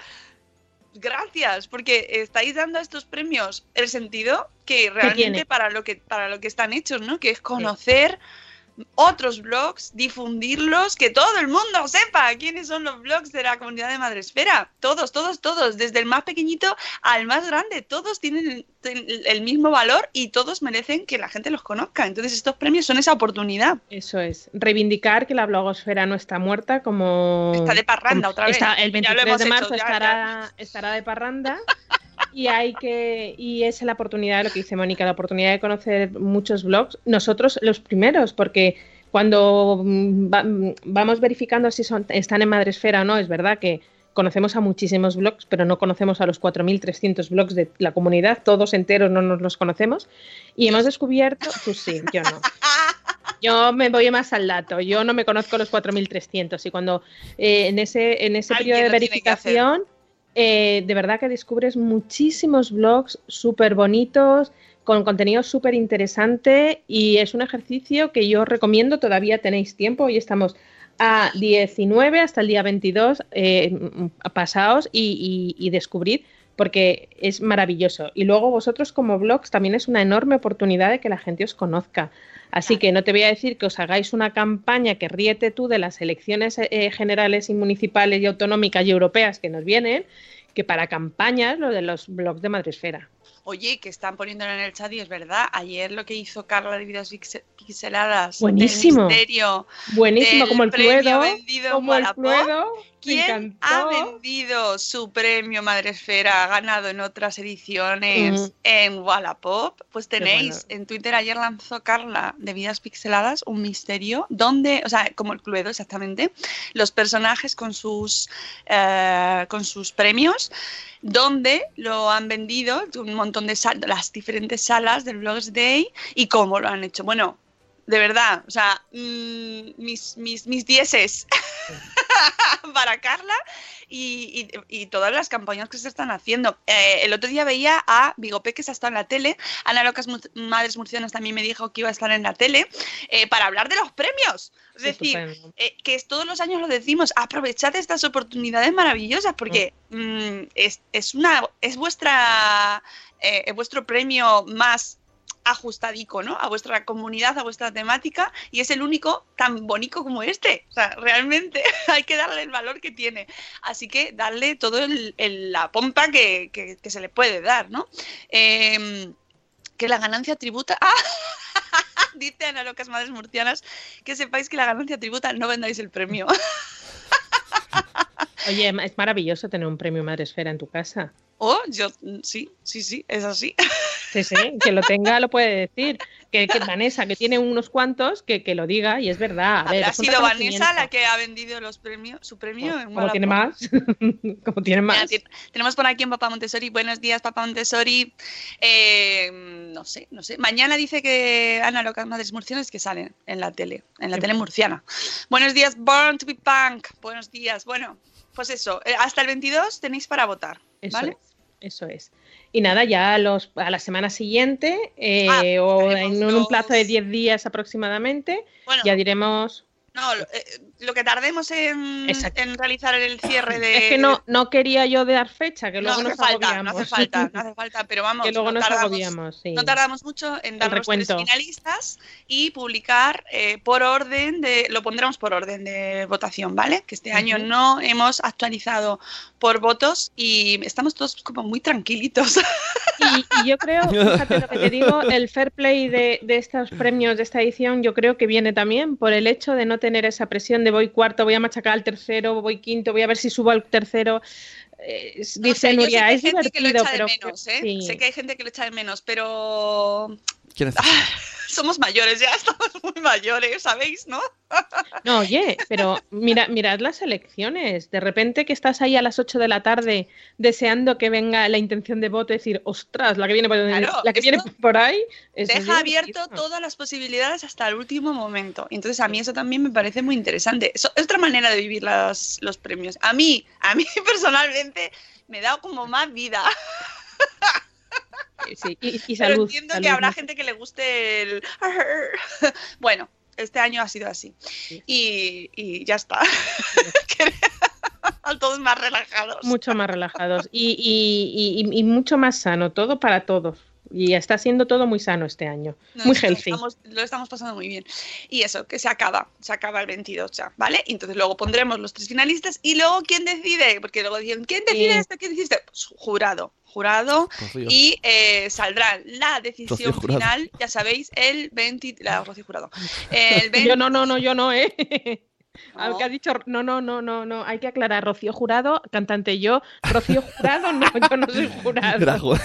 S1: gracias, porque estáis dando a estos premios el sentido que realmente para lo que, para lo que están hechos, ¿no? Que es conocer otros blogs, difundirlos, que todo el mundo sepa quiénes son los blogs de la comunidad de Madresfera. Todos, todos, todos, desde el más pequeñito al más grande, todos tienen el, mismo valor y todos merecen que la gente los conozca. Entonces estos premios son esa oportunidad.
S3: Eso es, reivindicar que la blogosfera no está muerta como...
S1: Está de parranda otra vez.
S3: está- el
S1: Ya lo
S3: 23
S1: hemos
S3: de
S1: hecho,
S3: marzo
S1: ya,
S3: estará, estará de parranda <laughs> y hay que y es la oportunidad de lo que dice Mónica, la oportunidad de conocer muchos blogs, nosotros los primeros, porque cuando mm, va- mm, vamos verificando si son, están en Madresfera o no, es verdad que conocemos a muchísimos blogs, pero no conocemos a los 4.300 blogs de la comunidad, todos enteros no nos los conocemos, y hemos descubierto, pues sí, yo no. Yo me voy más al dato, yo no me conozco los 4.300 y cuando eh, en ese, en ese periodo de verificación, eh, de verdad que descubres muchísimos blogs súper bonitos, con contenido súper interesante y es un ejercicio que yo recomiendo, todavía tenéis tiempo, hoy estamos a 19 hasta el día 22, eh, pasaos y, y- y descubrid porque es maravilloso. Y luego vosotros como blogs también es una enorme oportunidad de que la gente os conozca. Así que no te voy a decir que os hagáis una campaña que ríete tú de las elecciones eh, generales y municipales y autonómicas y europeas que nos vienen, que para campañas lo de los blogs de Madresfera.
S1: Oye, que están poniéndolo en el chat y es verdad, ayer lo que hizo Carla de Vidas Pixel- Pixeladas del
S3: Buenísimo.
S1: misterio
S3: Buenísimo,
S1: del
S3: como el Cluedo. Como el. Cluedo.
S1: ¿Quién ha vendido su premio Madresfera? Ha ganado en otras ediciones
S3: Mm.
S1: en Wallapop. Pues tenéis en Twitter ayer lanzó Carla de Vidas Pixeladas un misterio donde, o sea, como el Cluedo exactamente, los personajes con sus eh, con sus premios, donde lo han vendido un montón de sal- las diferentes salas del Blogs Day y cómo lo han hecho. Bueno, de verdad, o sea, mm, mis, mis, mis dieces <laughs> <laughs> para Carla y, y- y todas las campañas que se están haciendo. Eh, el otro día veía a Bigopé que se ha estado en la tele, Ana Locas Madres Murcianas también me dijo que iba a estar en la tele eh, para hablar de los premios. Es decir, eh, que todos los años lo decimos, aprovechad estas oportunidades maravillosas porque mm, es, es una es vuestra eh, es vuestro premio más ajustadico, ¿no? A vuestra comunidad, a vuestra temática, y es el único tan bonito como este. O sea, realmente <laughs> hay que darle el valor que tiene. Así que darle todo el- la pompa que se le puede dar, ¿no? Em, que la ganancia tributa. <laughs> ¡Ah! Dice Ana Locas Madres Murcianas que sepáis que la ganancia tributa, no vendáis el premio. <laughs>
S3: Oye, es maravilloso tener un premio Madresfera en tu casa.
S1: Oh, yo sí, sí, sí, es así. <laughs>
S3: Sí, sí, que lo tenga lo puede decir. Que, que Vanessa, que tiene unos cuantos, que, que lo diga y es verdad. A ver,
S1: ha sido Vanessa la que ha vendido los premios, su premio en
S3: Como tiene más, <laughs> como tiene más.
S1: tenemos por aquí en Papá Montessori. Buenos días, Papá Montessori. Eh, no sé, no sé. Mañana dice que Ana Locas Madres Murcianas que salen en la tele, en la tele
S3: bueno.
S1: murciana. Buenos días, Born to be Punk. Buenos días. Bueno, pues eso, eh, hasta el 22 tenéis para votar,
S3: Eso
S1: ¿vale?
S3: es. Eso es. Y nada, ya a, los, a la semana siguiente, eh,
S1: Ah,
S3: o en un plazo de
S1: los-
S3: 10 días aproximadamente,
S1: Bueno,
S3: ya diremos.
S1: no, eh, lo que tardemos en, en realizar el cierre de.
S3: Es que no, no quería yo dar fecha, que
S1: no
S3: luego
S1: hace
S3: nos
S1: falta, no
S3: agobiamos.
S1: hace falta, no <laughs> hace falta, pero vamos,
S3: que luego
S1: no
S3: nos
S1: tardamos,
S3: agobiamos, sí.
S1: no tardamos mucho en dar los tres finalistas y publicar eh, por orden de, lo pondremos por orden de votación, ¿vale? Que este año
S3: Ujú.
S1: no hemos actualizado por votos y estamos todos como muy tranquilitos. <laughs>
S3: Y, y yo creo, fíjate lo que te digo, el fair play de, de estos premios de esta edición, yo creo que viene también por el hecho de no tener esa presión de voy cuarto, voy a machacar al tercero, voy quinto, voy a ver si subo al tercero. Eh,
S1: No
S3: dice
S1: yo sé
S3: Nuria,
S1: que hay
S3: es
S1: gente que lo
S3: divertido,
S1: echa de
S3: pero
S1: menos, ¿eh?
S3: sí.
S1: Sé que hay gente que lo echa de menos, pero
S2: ¿Quién es?
S1: somos mayores ya, estamos muy mayores, ¿sabéis? ¿No?
S3: No, oye, pero mira, mirad las elecciones. De repente que estás ahí a las 8 de la tarde deseando que venga la intención de voto y decir, ostras, la que viene por,
S1: Claro,
S3: la que viene
S1: esto
S3: por ahí.
S1: Deja abierto todas las posibilidades hasta el último momento. Entonces a mí eso también me parece muy interesante. Eso es otra manera de vivir las- los premios. A mí, a mí <laughs> personalmente me da como más vida. <laughs> <laughs>
S3: Sí, y, y
S1: Pero
S3: salud.
S1: entiendo
S3: salud,
S1: que habrá gente que le guste el... <laughs> Bueno, este año ha sido así. Y, y ya está. <laughs> Todos más relajados.
S3: mucho más relajados y- y mucho más sano, todo para todos. Y está siendo todo muy sano este año,
S1: No,
S3: muy healthy.
S1: Lo estamos, lo estamos pasando muy bien. Y eso, que se acaba, se acaba el 22 ya, ¿vale? Y entonces luego pondremos los tres finalistas y luego ¿quién decide? Porque luego dicen, ¿quién decide
S3: Sí.
S1: esto? ¿Quién decide esto? Pues, jurado, jurado.
S2: Rocío.
S1: Y eh, saldrá la decisión final, ya sabéis, el 20... La Rocío Jurado. El 20 <laughs>
S3: Yo no, no, no, yo no, ¿eh? <laughs> Al
S1: No.
S3: que ha dicho, no, no, no, no, no, hay que aclarar, Rocío Jurado, cantante yo, Rocío Jurado, no, yo no soy <laughs> jurado.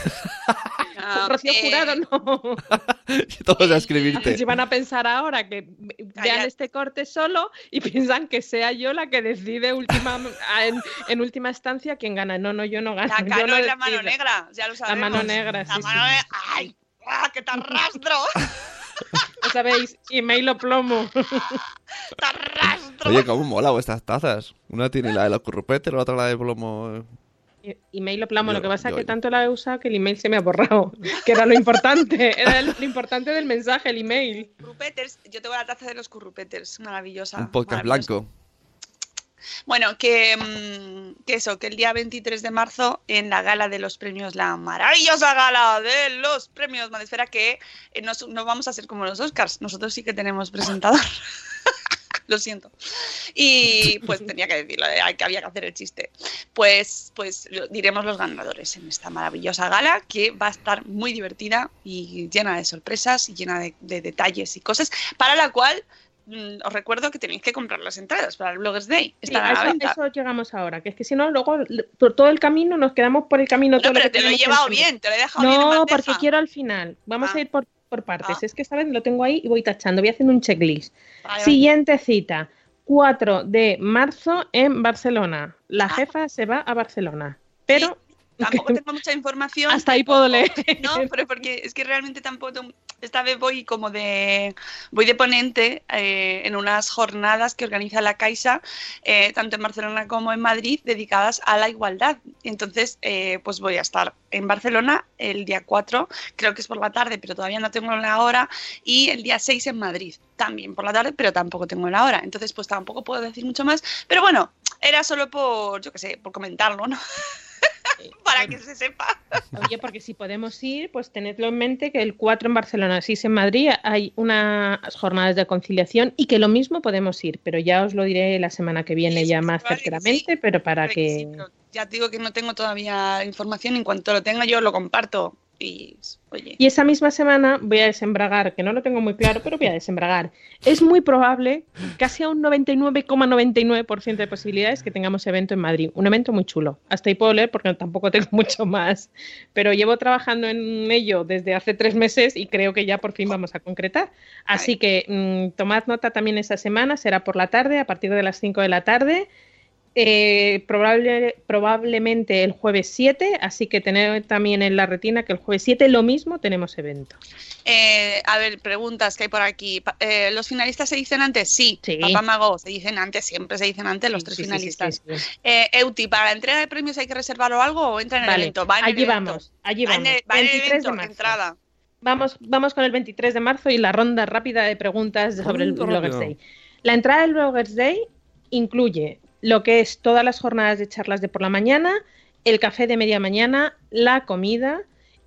S1: Ah,
S3: Rocío
S1: eh,
S3: Jurado, no. <laughs>
S2: Todos a escribirte.
S3: Si van a pensar ahora que vean
S1: Calla.
S3: este corte solo y <laughs> piensan que sea yo la que decide última, en, en última instancia quién gana. No, no, yo no gano.
S1: La
S3: yo no
S1: es la mano negra, ya lo sabemos.
S3: mano negra,
S1: La
S3: sí,
S1: mano
S3: sí.
S1: ¡Ay! ¡Ah, que te arrastro!
S3: Lo <laughs> sabéis, email o plomo.
S1: ¡Te arrastro!
S2: Oye, cómo mola estas tazas. Una tiene la de los currupetes, la otra la de plomo.
S3: Email o plomo,
S2: Yo-
S3: lo que pasa es
S2: yo-
S3: que tanto la he usado que el email se me ha borrado, <laughs> que era lo importante, era el- lo <laughs> importante del mensaje, el email.
S1: Currupeters, yo tengo la taza de los currupeters, maravillosa.
S2: Un podcast blanco.
S1: Bueno, que, mm, que eso, que el día 23 de marzo en la gala de los premios, la maravillosa gala de los premios Madesfera, que eh, nos- no vamos a ser como los Oscars, nosotros sí que tenemos presentador. Lo siento. Y <laughs> pues tenía que decirlo, eh, que había que hacer el chiste. Pues, pues lo- diremos los ganadores en esta maravillosa gala que va a estar muy divertida y llena de sorpresas y llena de, de detalles y cosas, para la cual mm, os recuerdo que tenéis que comprar las entradas para el Bloggers Day.
S3: Sí, a
S1: la
S3: eso,
S1: venta.
S3: eso llegamos ahora, que es que si no, luego por todo el camino nos quedamos por el camino
S1: No,
S3: todo lo
S1: pero
S3: que
S1: te lo he llevado bien, te lo he dejado bien en
S3: No, porque quiero al final. Vamos
S1: Ah.
S3: a ir por, por partes.
S1: Ah.
S3: Es que esta vez lo tengo ahí y voy tachando, voy haciendo un checklist.
S1: Vale, vale.
S3: Siguiente cita, 4 de marzo en Barcelona. La
S1: Ah.
S3: jefa se va a Barcelona, pero
S1: Tampoco <laughs> tengo mucha información.
S3: hasta ahí puedo leer.
S1: No, pero porque es que realmente tampoco. Esta vez voy como de. Voy de ponente eh, en unas jornadas que organiza la Caixa, eh, tanto en Barcelona como en Madrid, dedicadas a la igualdad. Entonces, eh, pues voy a estar en Barcelona el día 4, creo que es por la tarde, pero todavía no tengo la hora, y el día 6 en Madrid, también por la tarde, pero tampoco tengo la hora. Entonces, pues tampoco puedo decir mucho más. Pero bueno, era solo por, yo qué sé, por comentarlo, ¿no? <laughs> <laughs> Para que se sepa.
S3: Oye, porque si podemos ir, pues tenedlo en mente que el 4 en Barcelona, 6 en Madrid, hay unas jornadas de conciliación y que lo mismo podemos ir, pero ya os lo diré la semana que viene
S1: Sí,
S3: ya más
S1: vale
S3: certeramente,
S1: sí.
S3: pero para
S1: que sí, pero ya te digo que no tengo todavía información. En cuanto lo tenga, yo lo comparto. Y, oye,
S3: Y esa misma semana voy a desembragar, que no lo tengo muy claro, pero voy a desembragar. Es muy probable, casi a un 99,99% de posibilidades, que tengamos evento en Madrid. Un evento muy chulo. Hasta ahí puedo leer porque tampoco tengo <laughs> mucho más. Pero llevo trabajando en ello desde hace tres meses y creo que ya por fin vamos a concretar. Así que mm, tomad nota también esa semana, será por la tarde, a partir de las 5 de la tarde. Eh, probable, probablemente el jueves 7, así que tener también en la retina que el jueves 7 lo mismo tenemos evento.
S1: Eh, a ver, preguntas que hay por aquí. Eh, ¿Los finalistas se dicen antes? Sí.
S3: Sí.
S1: Papá Mago, se dicen antes, siempre se dicen antes los
S3: Sí,
S1: tres
S3: sí,
S1: finalistas. Eh, Euti, ¿para la entrega de premios hay que reservar o algo o entra en el evento? Va en el
S3: allí
S1: evento.
S3: vamos, allí
S1: Va en
S3: vamos.
S1: el, va en el
S3: 23 de
S1: evento,
S3: marzo.
S1: entrada.
S3: Vamos, vamos con el 23 de marzo y la ronda rápida de preguntas sobre el Bloggers. Day. La entrada del Bloggers Day incluye lo que es todas las jornadas de charlas de por la mañana, el café de media mañana, la comida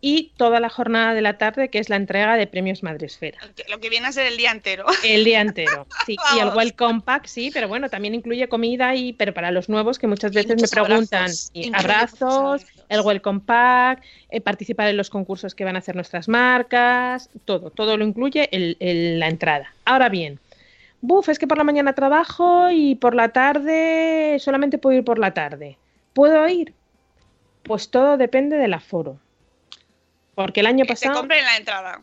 S3: y toda la jornada de la tarde, que es la entrega de premios Madresfera.
S1: Lo que- viene a ser el día entero.
S3: El día entero. Sí, <laughs> y el. Welcome Pack, sí, pero bueno, también incluye comida y pero para los nuevos que muchas veces me preguntan,
S1: abrazos.
S3: y abrazos,
S1: abrazos.
S3: el Welcome Pack, eh, participar en los concursos que van a hacer nuestras marcas, todo, todo lo incluye el- el- la entrada. Ahora bien, buf, es que por la mañana trabajo y por la tarde solamente puedo ir por la tarde. ¿Puedo ir? Pues todo depende del aforo. Porque el año
S1: Que
S3: pasado
S1: compre en la entrada.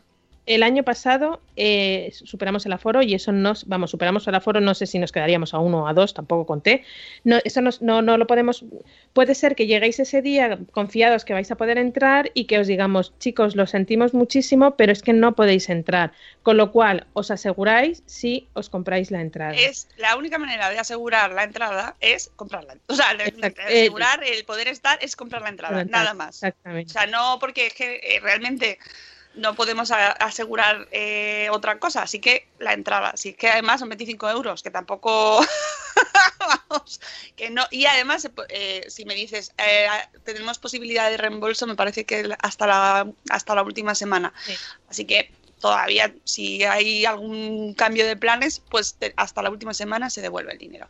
S3: El año pasado eh, superamos el aforo y eso nos, vamos, superamos el aforo, no sé si nos quedaríamos a uno o a dos, tampoco conté. No, eso nos- no, no lo podemos. Puede ser que lleguéis ese día confiados que vais a poder entrar y que os digamos, chicos, lo sentimos muchísimo, pero es que no podéis entrar. Con lo cual, os aseguráis si os compráis la entrada.
S1: Es la única manera de asegurar la entrada es comprarla. O sea,
S3: Exacto.
S1: de asegurar el poder estar es comprar la entrada,
S3: La entrada,
S1: nada más.
S3: Exactamente.
S1: O sea, no porque es que eh, realmente no podemos asegurar eh, otra cosa, así que la entrada, sí que además son 25 euros, que tampoco <laughs> vamos, que no, y además pu- eh, si me dices eh, tenemos posibilidad de reembolso, me parece que hasta la hasta la última semana,
S3: Sí.
S1: así que todavía si hay algún cambio de planes, pues te- hasta la última semana se devuelve el dinero.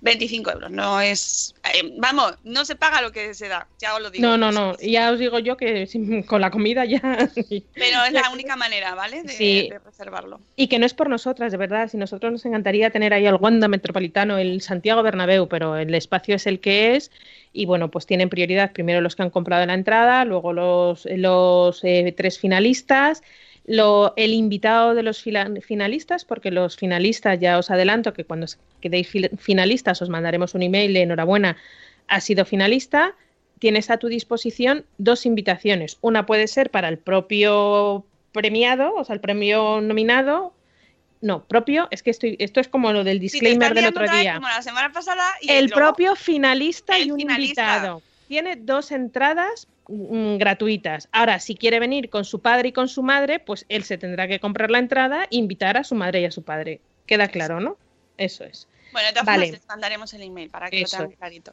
S1: 25 euros, no es, eh, vamos, no se paga lo que se da, ya os lo digo.
S3: No, no, no. Ya os digo yo que sin- con la comida ya. <laughs>
S1: Pero es la única manera, ¿vale? De,
S3: Sí.
S1: de reservarlo.
S3: Y que no es por nosotras, de verdad. Si nosotros nos encantaría tener ahí al Wanda Metropolitano, el Santiago Bernabéu, pero el espacio es el que es. Y bueno, pues tienen prioridad primero los que han comprado la entrada, luego los, los eh, tres finalistas, lo, el invitado de los finalistas, porque los finalistas, ya os adelanto que cuando quedéis finalistas os mandaremos un email de enhorabuena, ha sido finalista. Tienes a tu disposición dos invitaciones. Una puede ser para el propio premiado, o sea, el premio nominado. No, propio, es que estoy, esto es como lo del disclaimer del otro día.
S1: Como la semana pasada. Y
S3: El propio finalista
S1: el
S3: y un
S1: finalista.
S3: invitado. Tiene dos entradas mm, gratuitas. Ahora, si quiere venir con su padre y con su madre, pues él se tendrá que comprar la entrada e invitar a su madre y a su padre. Queda claro, ¿no? Eso es.
S1: Bueno, de todas
S3: Vale.
S1: formas, les mandaremos el email para que lo tengan clarito.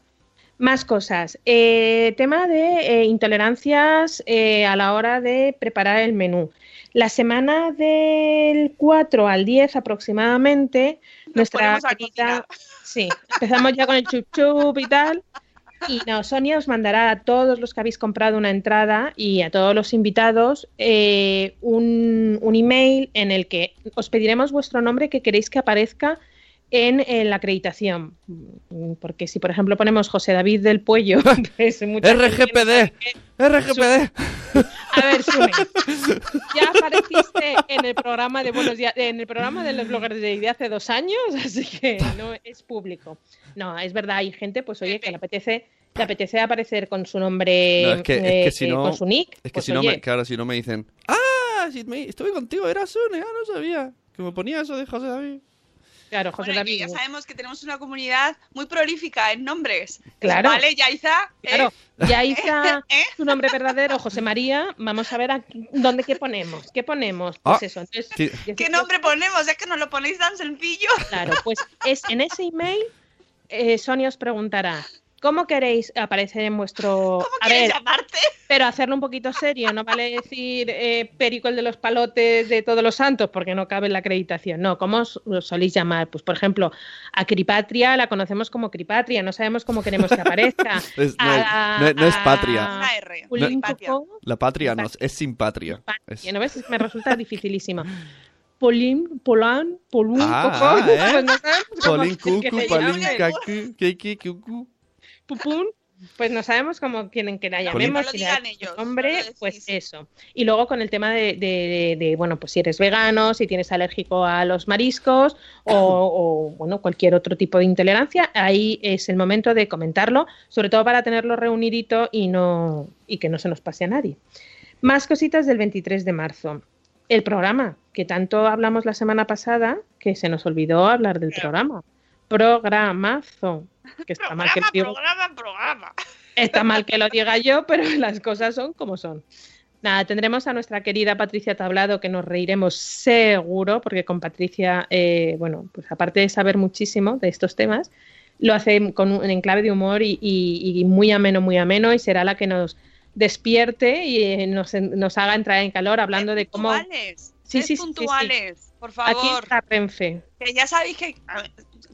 S3: Más cosas. Eh, tema de eh, intolerancias eh, a la hora de preparar el menú. La semana del 4 al 10 aproximadamente,
S1: Nos
S3: nuestra querida-. Sí, empezamos ya con el chup chup y tal. <laughs> Y no, Sonia os mandará a todos los que habéis comprado una entrada y a todos los invitados eh, un, un email en el que os pediremos vuestro nombre que queréis que aparezca en, en la acreditación. Porque si, por ejemplo, ponemos José David del Puello, <laughs> mucha gente no
S2: RGPD. RGPD.
S3: a ver, Sune, ya apareciste en el programa de Buenos Días, en el programa de los bloggers de, hace dos años, así que no es público. No, es verdad, hay gente, pues oye, que le apetece, le apetece aparecer con su nombre,
S2: No, es que- es que
S3: eh, eh,
S2: no-
S3: con su nick.
S2: Es que
S3: pues,
S2: si no,
S3: oye,
S2: me, claro, si no me dicen, ah, si me, estuve contigo, era Sune, ah, no sabía. Que me ponía eso de José David.
S3: Claro, José
S1: Bueno,
S3: David.
S1: ya sabemos que tenemos una comunidad muy prolífica en nombres.
S3: Claro.
S1: Vale, Yaiza. ¿eh?
S3: Claro, ya <laughs> Isa,
S1: ¿Eh?
S3: su nombre verdadero, José María, vamos a ver a- dónde qué ponemos, qué ponemos, pues
S2: Ah,
S3: eso. Entonces,
S2: sí.
S1: ¿Qué nombre ponemos? Es que nos lo ponéis tan sencillo.
S3: Claro, pues es en ese email eh, Sonia os preguntará ¿cómo queréis aparecer en vuestro
S1: ¿Cómo
S3: a ver,
S1: llamarte?
S3: pero hacerlo un poquito serio, no vale decir eh, Perico el de los palotes de todos los santos porque no cabe en la acreditación. No, ¿cómo os, os soléis llamar? Pues por ejemplo, a Cripatria la conocemos como Cripatria, no sabemos cómo queremos que aparezca. <laughs>
S2: Es- no, es,
S3: A-
S2: no es- no es patria. La patria no, es sin patria. Es-
S3: ¿no ves? Me resulta <laughs> dificilísimo. Polín, Polán, Polún,
S2: Ah, <laughs> ¿eh?
S3: pues
S2: Polín cucu, polín cacu, kiki cucu.
S3: Pupún, Pues no sabemos cómo quieren que la llamemos.
S1: No lo
S3: si damos
S1: ellos, no lo
S3: pues eso. Y luego con el tema de, de- de, bueno, pues si eres vegano, si tienes alérgico a los mariscos o, o, bueno, cualquier otro tipo de intolerancia, ahí es el momento de comentarlo, sobre todo para tenerlo reunidito y no y que no se nos pase a nadie. Más cositas del 23 de marzo. El programa, que tanto hablamos la semana pasada, que se nos olvidó hablar del programa. Programazo. Que está mal que digo-
S1: programa, programa.
S3: Está mal que lo diga yo, pero <laughs> las cosas son como son. Nada, tendremos a nuestra querida Patricia Tablado, que nos reiremos seguro, porque con Patricia, eh, bueno, pues aparte de saber muchísimo de estos temas, lo hace con un, en clave de humor y, y- y muy ameno, muy ameno, y será la que nos despierte y eh, nos, nos haga entrar en calor hablando de cómo...
S1: Puntuales.
S3: Sí,
S1: sed
S3: sí, sí, sí, sí.
S1: puntuales, por
S3: Aquí
S1: favor.
S3: está Renfe.
S1: Que ya sabéis que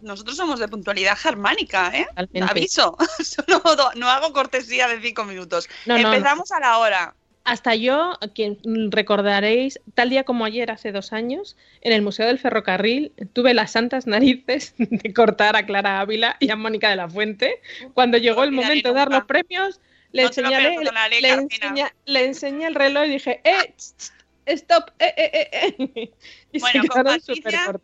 S1: nosotros somos de puntualidad germánica, ¿eh?
S3: Totalmente.
S1: Aviso. <laughs> no, no- hago cortesía de cinco minutos.
S3: No.
S1: Empezamos a la hora.
S3: Hasta yo, quien recordaréis, tal día como ayer, hace dos años, en el Museo del Ferrocarril, tuve las santas narices <laughs> de cortar a Clara Ávila y a Mónica de la Fuente. Cuando llegó el momento de dar los premios, le, enseñé el reloj y dije, ¡eh! tss, tss, ¡Stop! ¡eh, eh, eh, eh! <laughs> Y
S1: Bueno,
S3: se
S1: con Patricia.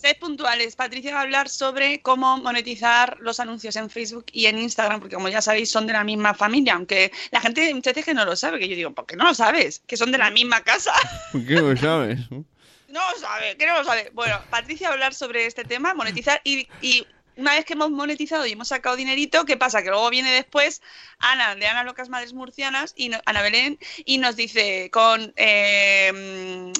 S1: Sed puntuales. Patricia va a hablar sobre cómo monetizar los anuncios en Facebook y en Instagram, porque como ya sabéis, son de la misma familia, aunque la gente muchas veces que no lo sabe, que yo digo, ¿por qué no lo sabes? Que son de la misma casa. <laughs>
S2: ¿Por qué no sabes?
S1: No lo sabe, que no lo sabe. Bueno, Patricia va a hablar sobre este tema, monetizar y, y una vez que hemos monetizado y hemos sacado dinerito, ¿qué pasa? Que luego viene después Ana, de Ana Locas Madres Murcianas, y no- Ana Belén, y nos dice con, eh,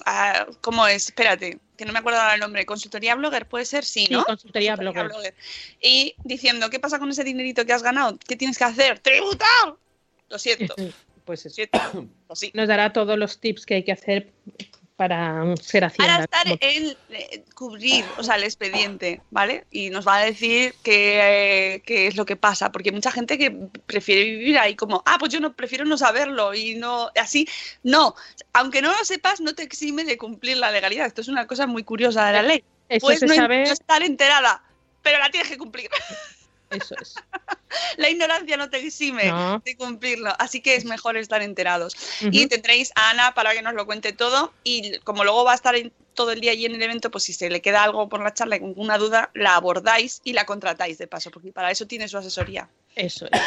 S1: ¿cómo es? Espérate, que no me acuerdo ahora el nombre, consultoría blogger, puede ser, sí,
S3: Sí,
S1: ¿no?
S3: consultoría blogger.
S1: Y diciendo, ¿qué pasa con ese dinerito que has ganado? ¿Qué tienes que hacer? ¡Tributar! Lo siento,
S3: Pues eso.
S1: lo sí.
S3: Nos dará todos los tips que hay que hacer para ser hacienda.
S1: Para estar en eh, cubrir, o sea, el expediente, ¿vale? Y nos va a decir qué, eh, qué es lo que pasa, porque hay mucha gente que prefiere vivir ahí como, ah, pues yo no prefiero no saberlo y no, así, no, aunque no lo sepas, no te exime de cumplir la legalidad. Esto es una cosa muy curiosa de la ley.
S3: Eso
S1: Puedes
S3: se
S1: no,
S3: sabe,
S1: no estar enterada, pero la tienes que cumplir. <laughs>
S3: eso es. <laughs>
S1: La ignorancia no te exime
S3: No.
S1: de cumplirlo, así que es mejor estar enterados. Y tendréis a Ana para que nos lo cuente todo. Y como luego va a estar en- todo el día allí en el evento, pues si se le queda algo por la charla, alguna duda, la abordáis y la contratáis de paso, porque para eso tiene su asesoría.
S3: Eso es.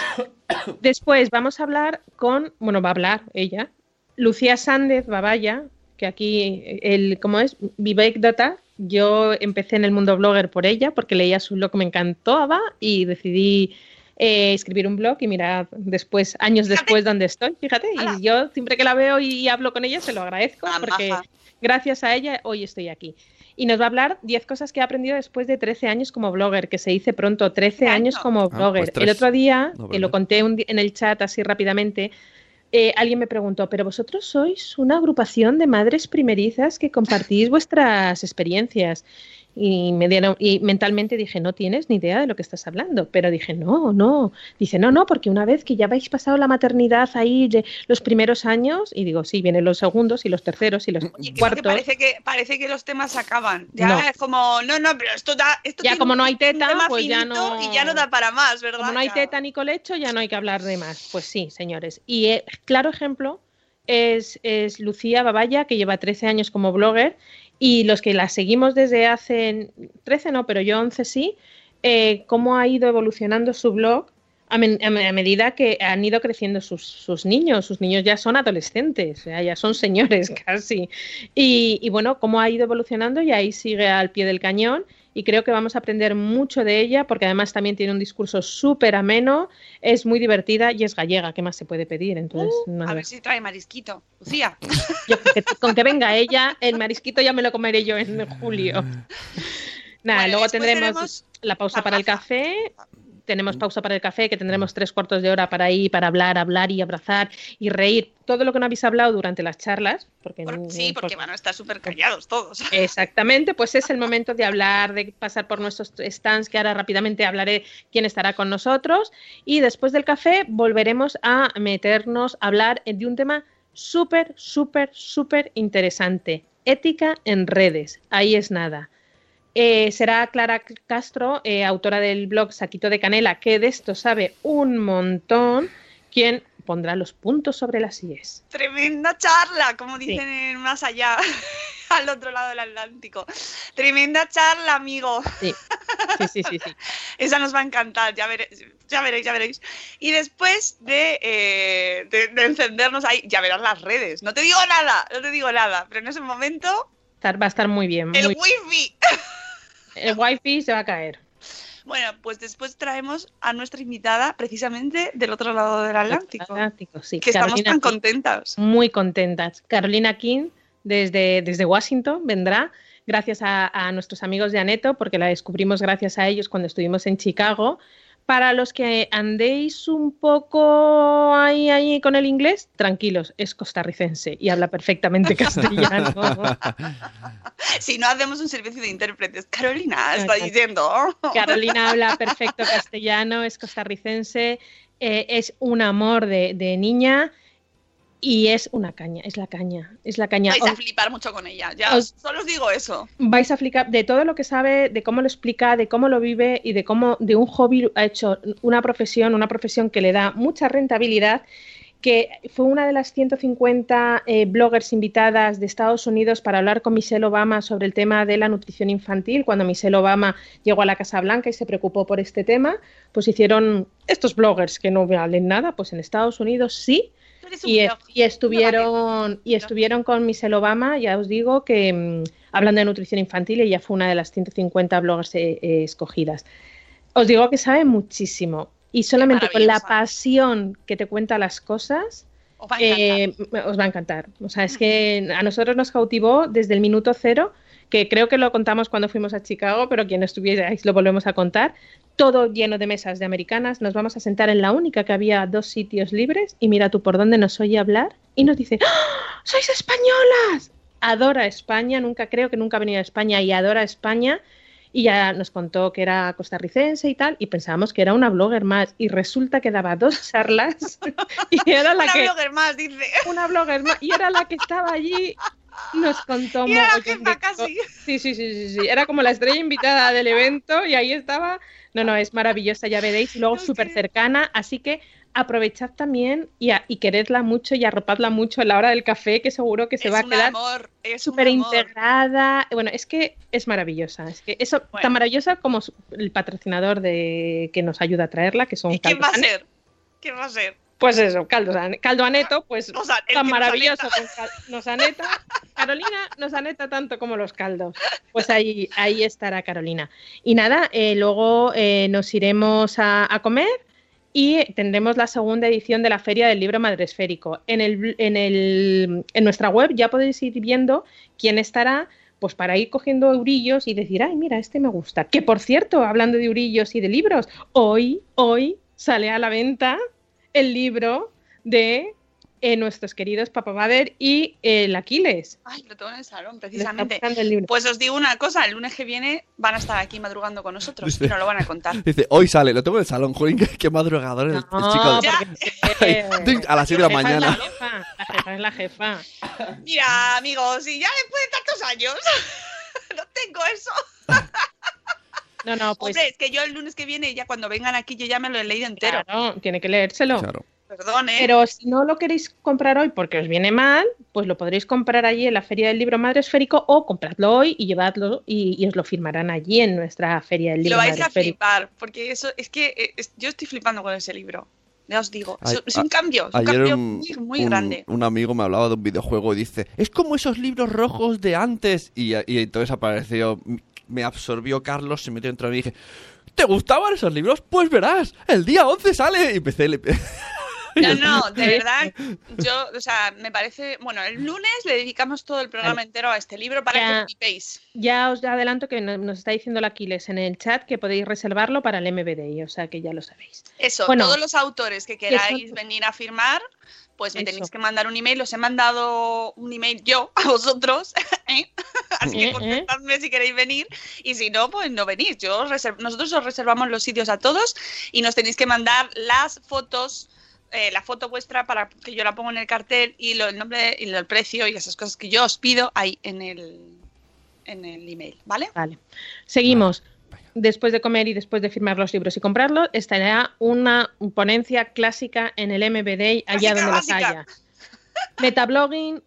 S3: <coughs> Después vamos a hablar con, bueno, va a hablar ella, Lucía Sández Babaya, que aquí, el, ¿cómo es? Vivek Data. Yo empecé en el mundo blogger por ella, porque leía su blog, me encantaba y decidí eh, escribir un blog y mirad después, años
S1: Fíjate.
S3: después, dónde estoy, fíjate. Y yo siempre que la veo y hablo con ella, se lo agradezco,
S1: Ah,
S3: porque
S1: maja.
S3: gracias a ella hoy estoy aquí. Y nos va a hablar 10 cosas que he aprendido después de 13 años como blogger, que se dice pronto, 13
S1: Qué
S3: años
S1: año.
S3: como
S2: pues
S3: blogger. el
S2: tres.
S3: otro día,
S2: No,
S3: que lo conté un en el chat así rápidamente, eh, alguien me preguntó, pero vosotros sois una agrupación de madres primerizas que compartís vuestras experiencias. Y, me dieron, y mentalmente dije, no tienes ni idea de lo que estás hablando. Pero dije, no, no. Dice, no, no, porque una vez que ya habéis pasado la maternidad ahí de los primeros años, y digo, sí, vienen los segundos y los terceros y los
S1: Oye, que
S3: cuartos.
S1: parece que parece que los temas acaban. Ya
S3: No.
S1: es como, no, no, pero esto da. Esto
S3: Ya
S1: tiene
S3: como no hay teta, pues ya no-
S1: Y ya no da para más, ¿verdad?
S3: Como no hay teta ni colecho, ya no hay que hablar de más. Pues sí, señores. Y eh, claro ejemplo es, es Lucía Babaya, que lleva 13 años como blogger, y los que la seguimos desde hace 13 no, pero yo 11 sí, eh, cómo ha ido evolucionando su blog a, men- medida que han ido creciendo sus, sus niños. Sus niños ya son adolescentes, ya son señores casi. Y, y bueno, cómo ha ido evolucionando y ahí sigue al pie del cañón. Y creo que vamos a aprender mucho de ella porque además también tiene un discurso súper ameno, es muy divertida y es gallega. ¿Qué más se puede pedir? Entonces,
S1: Uh, a ver si trae marisquito. Lucía.
S3: Yo con que, con que venga ella, el marisquito ya me lo comeré yo en julio. <laughs> Nada,
S1: Bueno,
S3: luego tendremos la pausa para el café. Tenemos pausa para el café, que tendremos tres cuartos de hora para ir, para hablar, hablar y abrazar y reír. Todo lo que no habéis hablado durante las charlas. Porque,
S1: Por-
S3: no-
S1: sí, porque
S3: por-
S1: van a estar súper callados todos. <laughs>
S3: Exactamente, pues es el momento de hablar, de pasar por nuestros stands, que ahora rápidamente hablaré quién estará con nosotros. Y después del café volveremos a meternos a hablar de un tema súper, súper, súper interesante. Ética en redes. Ahí es nada. Eh, será Clara Castro, eh, autora del blog Saquito de Canela, que de esto sabe un montón, quien pondrá los puntos sobre las IES.
S1: Tremenda charla, como
S3: Sí.
S1: dicen en más allá, <laughs> al otro lado del Atlántico. Tremenda charla, amigo.
S3: Sí, sí, sí, sí. sí. <laughs>
S1: Esa nos va a encantar, ya veréis, ya veréis, ya veréis. Y después de, eh, de- de encendernos ahí, ya verás las redes. No te digo nada, no te digo nada, pero en ese momento,
S3: va a estar muy bien.
S1: el
S3: muy-
S1: wifi. <laughs>
S3: el wifi se va a caer.
S1: Bueno, pues después traemos a nuestra invitada precisamente del otro lado del Atlántico.
S3: Atlántico, sí.
S1: Que estamos tan
S3: King.
S1: contentas.
S3: muy contentas. Carolina King, desde, desde Washington, vendrá gracias a, a nuestros amigos de Aneto, porque la descubrimos gracias a ellos cuando estuvimos en Chicago. Para los que andéis un poco ahí, ahí con el inglés, tranquilos, es costarricense y habla perfectamente <laughs> castellano.
S1: Si no hacemos un servicio de intérpretes, Carolina está diciendo.
S3: Carolina habla <laughs> perfecto castellano, es costarricense, eh, es un amor de, de niña y es una caña, es la caña, es la caña.
S1: Vais a flipar mucho con ella. Ya
S3: os-
S1: solo os digo eso.
S3: vais a flipar de todo lo que sabe, de cómo lo explica, de cómo lo vive y de cómo de un hobby ha hecho una profesión, una profesión que le da mucha rentabilidad, que fue una de las 150 eh, bloggers invitadas de Estados Unidos para hablar con Michelle Obama sobre el tema de la nutrición infantil. Cuando Michelle Obama llegó a la Casa Blanca y se preocupó por este tema, pues hicieron estos bloggers que no valen nada, pues en Estados Unidos sí,
S1: Un
S3: y,
S1: blog.
S3: y estuvieron y estuvieron con Michelle Obama, ya os digo que mm, hablando de nutrición infantil, ella fue una de las 150 bloggers eh, eh, escogidas. Os digo que sabe muchísimo y solamente con la pasión que te cuenta las cosas
S1: Os va a encantar.
S3: eh, os va a encantar. O sea, es que a nosotros nos cautivó desde el minuto cero, que creo que lo contamos cuando fuimos a Chicago, pero quien estuvierais lo volvemos a contar. Todo lleno de mesas de americanas. Nos vamos a sentar en la única que había dos sitios libres y mira tú por dónde nos oye hablar y nos dice, ¡Ah! ¡sois españolas! Adora España, nunca creo que nunca ha venido a España y adora España. Y ya nos contó que era costarricense y tal, y pensábamos que era una blogger más. Y resulta que daba dos <laughs> charlas y era la
S1: Una
S3: que
S1: blogger más, dice.
S3: una blogger más, y era la que estaba allí, nos contó
S1: Y era la jefa casi.
S3: Sí, sí, sí, sí, sí, era como la estrella invitada del evento y ahí estaba. No, no, es maravillosa, ya veréis, y luego
S1: Es
S3: súper cercana, así que aprovechad también y, a- y queredla mucho y arropadla mucho a la hora del café, que seguro que se
S1: es
S3: va a quedar súper integrada. Bueno, es que es maravillosa, es que eso
S1: Bueno.
S3: tan maravillosa como el patrocinador de que nos ayuda a traerla, que son
S1: ¿Y quién va a ser? ¿Quién va a ser?
S3: Pues eso, Caldo Caldo Aneto, pues
S1: O sea,
S3: tan
S1: nos
S3: maravilloso
S1: aneta.
S3: con cal- nos aneta. Carolina nos aneta tanto como los caldos. Pues ahí, ahí estará Carolina. Y nada, eh, luego eh, nos iremos a, a comer y tendremos la segunda edición de la Feria del Libro Madresférico. En, el, en, el, en nuestra web ya podéis ir viendo quién estará, pues para ir cogiendo eurillos y decir, ay, mira, este me gusta. Que por cierto, hablando de eurillos y de libros, hoy, hoy sale a la venta el libro de eh, nuestros queridos Papa Bader y el Aquiles.
S1: Ay, lo tengo en el salón, precisamente.
S3: buscando el libro.
S1: Pues os digo una cosa, el lunes que viene van a estar aquí madrugando con nosotros y nos lo van a contar. <laughs>
S2: Dice, hoy sale, lo tengo en el salón, Jolín, qué, qué madrugador el, el chico. de-
S3: porque- <laughs>
S2: a las siete de la mañana.
S3: jefa, la jefa es la jefa.
S1: Mira, amigos, y ya después de tantos años <laughs> no tengo eso.
S3: No, no, pues
S1: Hombre, es que yo el lunes que viene, ya cuando vengan aquí, yo ya me lo he leído entero.
S3: claro, tiene que leérselo.
S2: Claro.
S1: Perdón, ¿eh?
S3: Pero si no lo queréis comprar hoy porque os viene mal, pues lo podréis comprar allí en la Feria del Libro Madre Esférico o compradlo hoy y llevadlo y, y os lo firmarán allí en nuestra Feria del
S1: lo
S3: Libro
S1: vais
S3: Madre
S1: a
S3: Esférico.
S1: flipar, porque eso es que eh, es- yo estoy flipando con ese libro. Ya os digo,
S2: Ay,
S1: es, es un
S2: a-
S1: cambio, es un
S2: Ayer
S1: cambio
S2: un,
S1: muy, muy
S2: un-
S1: grande.
S2: un amigo me hablaba de un videojuego y dice, es como esos libros rojos de antes. Y, y entonces apareció, me absorbió Carlos, se metió dentro de mí y dije, ¿te gustaban esos libros? Pues verás, el día 11 sale. Y empecé, le- <laughs> <laughs>
S1: No, no, de verdad, yo, o sea, me parece, bueno, el lunes le dedicamos todo el programa
S3: Vale.
S1: entero a este libro para
S3: Ya.
S1: que flipéis.
S3: Ya os adelanto que no- nos está diciendo el Aquiles en el chat que podéis reservarlo para el MBDI, o sea que ya lo sabéis.
S1: Eso,
S3: Bueno,
S1: todos los autores que queráis venir a firmar, pues me
S3: Eso.
S1: tenéis que mandar un email. Os he mandado un email yo a vosotros, <laughs> ¿eh? así
S3: Eh,
S1: que
S3: eh.
S1: contestadme si queréis venir. Y si no, pues no venís. Yo os nosotros os reservamos los sitios a todos y nos tenéis que mandar las fotos. Eh, la foto vuestra para que yo la ponga en el cartel y lo- el nombre y lo- el precio y esas cosas que yo os pido ahí en el en el email, ¿vale?
S3: Vale. Seguimos. Después de comer y después de firmar los libros y comprarlos, estará una ponencia clásica en el MBD allá donde los
S1: básica.
S3: haya. Metablogging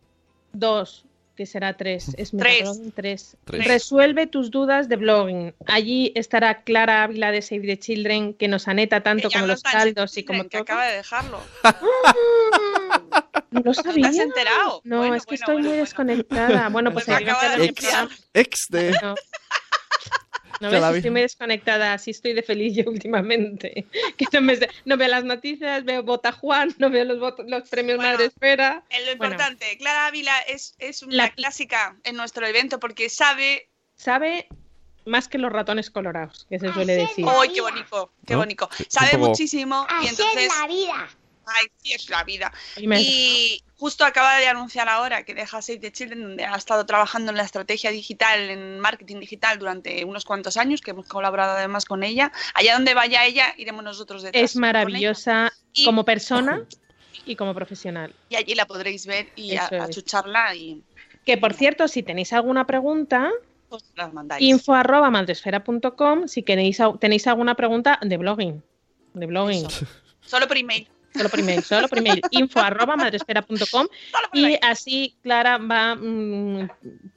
S3: 2, que será 3. Es
S1: Tres.
S3: Metablogging 3.
S2: Tres.
S3: Resuelve tus dudas de blogging. Allí estará Clara Ávila de Save the Children, que nos aneta tanto como
S1: no
S3: los caldos y como
S1: que
S3: todo.
S1: acaba de dejarlo. <laughs>
S3: No lo sabía.
S1: has enterado?
S3: No,
S1: Bueno,
S3: es que
S1: bueno,
S3: estoy
S1: bueno,
S3: muy
S1: bueno.
S3: desconectada. Bueno, pues
S1: Se me
S3: seguiré
S1: acaba de
S3: haciendo mi
S2: Ex,
S3: programa.
S2: ex de...
S3: No. No ves, estoy muy desconectada, así estoy de feliz yo <laughs> últimamente. Que no, me no veo las noticias, veo Bota Juan, no veo los, los premios
S1: Bueno,
S3: Madre Esfera.
S1: Eh, Lo
S3: Bueno.
S1: importante, Clara Ávila es, es una
S3: La-
S1: clásica en nuestro evento porque sabe.
S3: Sabe más que los ratones colorados, que se suele
S4: Así
S3: decir.
S4: es.
S1: ¡Ay, qué bonito! ¡Qué
S2: ¿No?
S1: bonito! Sabe
S2: poco-
S1: muchísimo y entonces.
S4: es la vida.
S1: ¡Ay, sí es la vida!
S3: Y
S1: justo acaba de anunciar ahora que deja Save the Children, donde ha estado trabajando en la estrategia digital, en marketing digital durante unos cuantos años, que hemos colaborado además con ella. Allá donde vaya ella, iremos nosotros detrás.
S3: Es maravillosa
S1: Y-
S3: como persona y como profesional.
S1: Y allí la podréis ver y a- achucharla y
S3: Que por cierto, si tenéis alguna pregunta,
S1: pues las mandáis.
S3: info arroba madresfera.com, si queréis, tenéis alguna pregunta de blogging. De blogging.
S1: Eso. Solo por email.
S3: Solo por email, solo por email. Info arroba madresfera.com y así Clara va mm,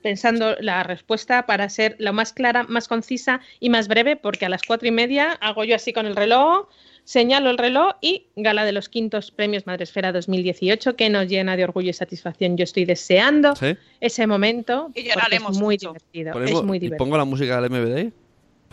S3: pensando la respuesta para ser lo más clara, más concisa y más breve, porque a las cuatro y media hago yo así con el reloj, señalo el reloj y gala de los quintos premios Madresfera 2018 que nos llena de orgullo y satisfacción. Yo estoy deseando
S2: ¿Sí?
S3: ese momento
S1: Y lloraremos
S3: es muy
S1: mucho.
S3: divertido.
S2: Ponemos-
S3: es muy
S2: ¿y
S3: divertido.
S2: pongo la música del MBD?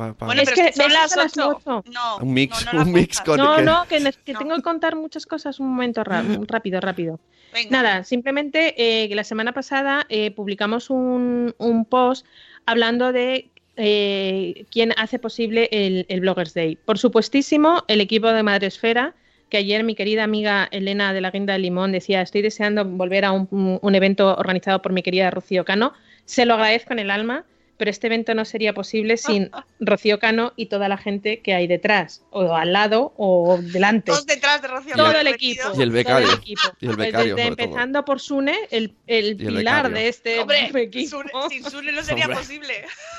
S2: Pa- pa-
S1: Bueno,
S3: Es
S1: pero
S3: que
S1: es que son las
S3: son las
S1: 8.
S3: ocho.
S1: No,
S2: Un mix,
S1: no, no la
S2: un mix con-
S3: No,
S2: que-
S3: no, que, ne- que
S1: No.
S3: tengo que contar muchas cosas un momento <laughs> rápido, rápido.
S1: Venga.
S3: Nada, simplemente eh, que la semana pasada eh, publicamos un, un post hablando de eh, quién hace posible el, el Bloggers Day. Por supuestísimo, el equipo de Madresfera, que ayer mi querida amiga Elena de la Guinda del Limón decía, estoy deseando volver a un, un evento organizado por mi querida Rocío Cano. Se lo agradezco en el alma, pero este evento no sería posible <laughs> sin Rocío Cano y toda la gente que hay detrás, o al lado o delante
S1: Todos detrás de Rocío.
S3: todo
S1: Cano,
S3: el equipo.
S2: Y el becario.
S3: todo el equipo.
S2: Y el becario,
S3: desde
S2: todo.
S3: empezando por Sune, el, el pilar de este
S1: Hombre, <laughs>
S3: equipo,
S1: Sune- sin Sune no sería
S2: Hombre.
S1: posible.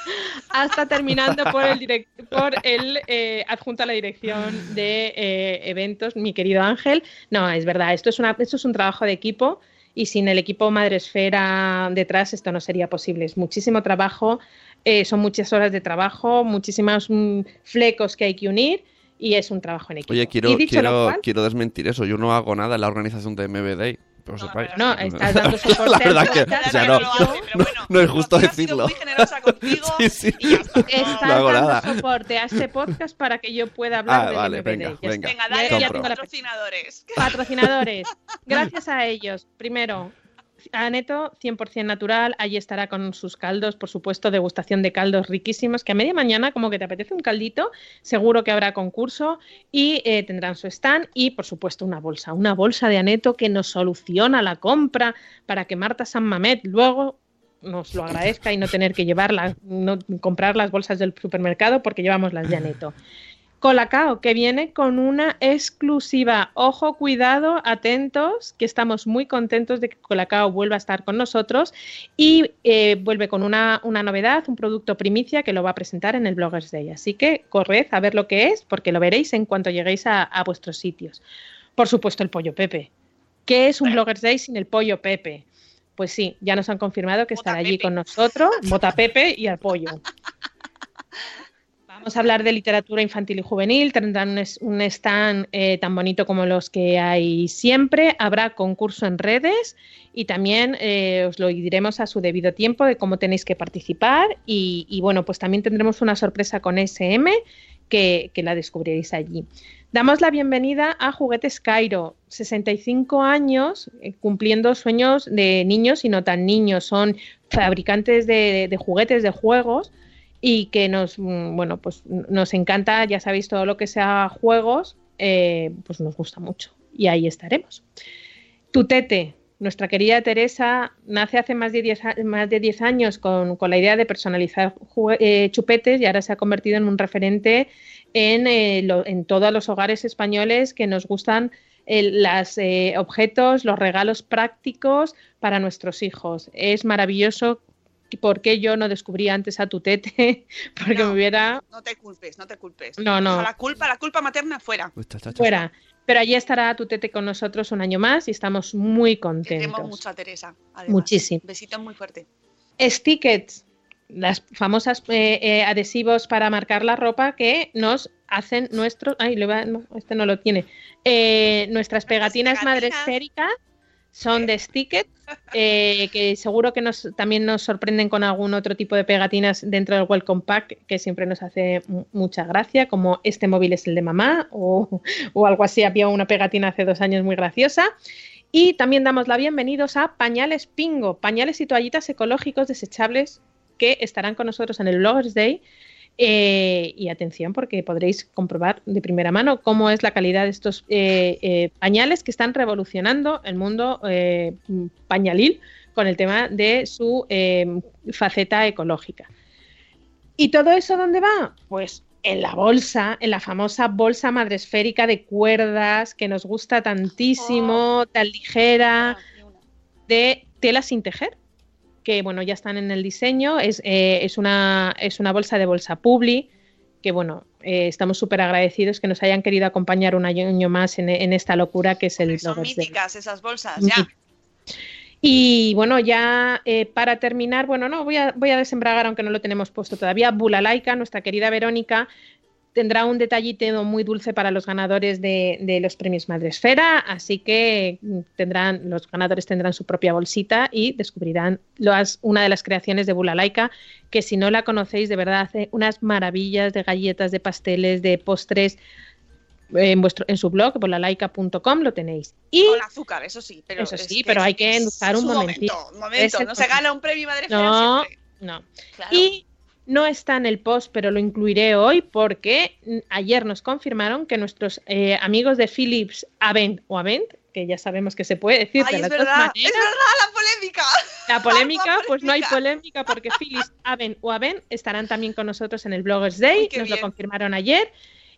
S1: <laughs>
S3: hasta terminando por el, direct- por el eh, adjunto a la dirección de eh, eventos, mi querido Ángel. No, es verdad, esto es, una, esto es un trabajo de equipo y sin el equipo Madresfera detrás esto no sería posible. Es muchísimo trabajo, eh, son muchas horas de trabajo, muchísimos mm, flecos que hay que unir y es un trabajo en equipo.
S2: Oye, quiero, quiero,
S3: cual,
S2: quiero desmentir eso. Yo no hago nada en la organización de MBD. <laughs> Pero
S1: No,
S2: sepáis.
S3: No, estás dando soporte.
S2: La verdad que no,
S1: bueno,
S2: es justo decirlo.
S1: muy generosa contigo <laughs>
S2: Sí, sí.
S1: y.
S3: Estás
S2: No hago
S3: dando
S2: nada.
S3: soporte a este podcast para que yo pueda hablar
S2: Ah,
S3: del
S2: vale, venga, venga.
S1: Venga, dale
S3: ya tengo la-
S1: patrocinadores.
S3: Patrocinadores. <laughs> Gracias a ellos. Primero, Aneto 100% natural. Allí estará con sus caldos, por supuesto, degustación de caldos riquísimos. Que a media mañana, como que te apetece un caldito, seguro que habrá concurso y eh, tendrán su stand. Y, por supuesto, una bolsa. Una bolsa de Aneto que nos soluciona la compra para que Marta San Mamet luego nos lo agradezca y no tener que llevarla, no comprar las bolsas del supermercado porque llevamos las de Aneto. Colacao, que viene con una exclusiva. Ojo, cuidado, atentos, que estamos muy contentos de que Colacao vuelva a estar con nosotros y eh, vuelve con una, una novedad, un producto primicia que lo va a presentar en el Bloggers Day. Así que corred a ver lo que es, porque lo veréis en cuanto lleguéis a, a vuestros sitios. Por supuesto, el pollo Pepe. ¿Qué es un Bloggers Day sin el pollo Pepe? Pues sí, ya nos han confirmado que
S1: Bota
S3: estará allí con nosotros, Bota Pepe y al pollo. <laughs> Vamos a hablar de literatura infantil y juvenil. Tendrán un, stand eh, tan bonito como los que hay siempre. Habrá concurso en redes y también eh, os lo diremos a su debido tiempo de cómo tenéis que participar. Y, bueno, pues también tendremos una sorpresa con SM que, la descubriréis allí. Damos la bienvenida a Juguetes Cairo, 65 años eh, cumpliendo sueños de niños y no tan niños. Son fabricantes de juguetes, de juegos y que nos, mm, bueno, pues nos encanta, ya sabéis, todo lo que sea juegos, eh, pues nos gusta mucho. Y ahí estaremos. Tutete, nuestra querida Teresa, nace hace más de 10, a- más de 10 años con, con la idea de personalizar eh, chupetes y ahora se ha convertido en un referente en, eh, lo- en todos los hogares españoles que nos gustan los objetos, los regalos prácticos para nuestros hijos. Es maravilloso por qué yo no descubrí antes a tu tete, <laughs> porque
S1: No,
S3: me hubiera
S1: No te culpes, no te culpes.
S3: No, no.
S1: La culpa, la culpa materna fuera.
S2: Uy, cha, cha, cha.
S3: fuera. Pero allí estará tu tete con nosotros un año más y estamos muy
S1: Queremos
S3: contentos.
S1: mucho a Teresa. además.
S3: Muchísimo.
S1: Besito muy fuerte.
S3: Stickets, las famosas eh, eh, adhesivos para marcar la ropa que nos hacen nuestros. Ay, le va- no, este no lo tiene. Eh, nuestras pegatinas
S1: pegatinas.
S3: madresféricas son de Stickets, eh, que seguro que nos, también nos sorprenden con algún otro tipo de pegatinas dentro del Welcome Pack, que siempre nos hace mu- mucha gracia, como este móvil es el de mamá o, o algo así. Había una pegatina hace dos años muy graciosa. Y también damos la bienvenidos a Pañales Pingo, pañales y toallitas ecológicos desechables que estarán con nosotros en el Bloggers Day. Eh, y atención, porque podréis comprobar de primera mano cómo es la calidad de estos eh, eh, pañales que están revolucionando el mundo pañalil con el tema de su faceta ecológica. ¿Y todo eso dónde va? Pues en la bolsa, en la famosa bolsa madresférica de cuerdas que nos gusta tantísimo, tan ligera
S1: Ah,
S3: de tela sin tejer, que bueno, ya están en el diseño, es, eh, es, una, es una bolsa de bolsa Publi, que bueno, eh, estamos súper agradecidos que nos hayan querido acompañar un año más en, en esta locura que es el
S1: Son míticas esas bolsas, ya.
S3: Y bueno, ya eh, para terminar, bueno, no, voy a, voy a desembragar, aunque no lo tenemos puesto todavía. Bulalaika, nuestra querida Verónica, tendrá un detallito muy dulce para los ganadores de, de los premios Madresfera, así que mm, tendrán, los ganadores tendrán su propia bolsita y descubrirán las- una de las creaciones de Bulalaika, que si no la conocéis, de verdad hace unas maravillas de galletas, de pasteles, de postres. En, vuestro, en su blog, bulalaika.com, lo tenéis. Y
S1: Con azúcar, eso sí. Pero
S3: Eso
S1: es
S3: sí, pero hay que endulzar un momentito.
S1: momento, un momento. No se gana un premio Madre Fea
S3: No,
S1: siempre.
S3: no.
S1: Claro.
S3: Y no está en el post, pero lo incluiré hoy porque ayer nos confirmaron que nuestros eh, amigos de Philips Avent o Avent, que ya sabemos que se puede decir
S1: Ay,
S3: de
S1: es
S3: las dos
S1: verdad, es
S3: maneras,
S1: verdad la polémica.
S3: la <laughs> polémica,
S1: la
S3: pues no hay
S1: polémica.
S3: porque Philips Avent o Avent estarán también con nosotros en el Bloggers Day, nos lo confirmaron ayer.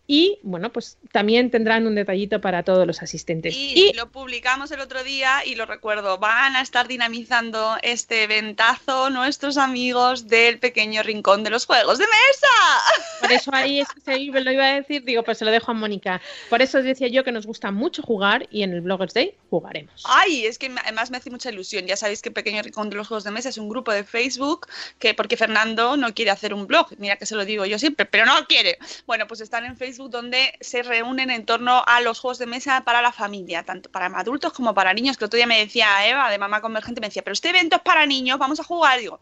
S3: Y bueno, pues también tendrán un detallito para todos los asistentes.
S1: Y,
S3: Y
S1: lo publicamos el otro día y lo recuerdo, van a estar dinamizando este eventazo nuestros amigos del pequeño rincón de los juegos de mesa.
S3: Por eso ahí es que <laughs> lo iba a decir, digo, pues se lo dejo a Mónica. Por eso os decía yo que nos gusta mucho jugar y en el Bloggers Day jugaremos.
S1: Ay, es que además me hace mucha ilusión. Ya sabéis que Pequeño Rincón de los Juegos de Mesa es un grupo de Facebook que porque Fernando no quiere hacer un blog. Mira que se lo digo yo siempre, pero no quiere. Bueno, pues están en Facebook donde se reúnen en torno a los juegos de mesa para la familia, tanto para adultos como para niños. Que otro día me decía Eva de Mamá Convergente, me decía, pero este evento es para niños, vamos a jugar. Digo,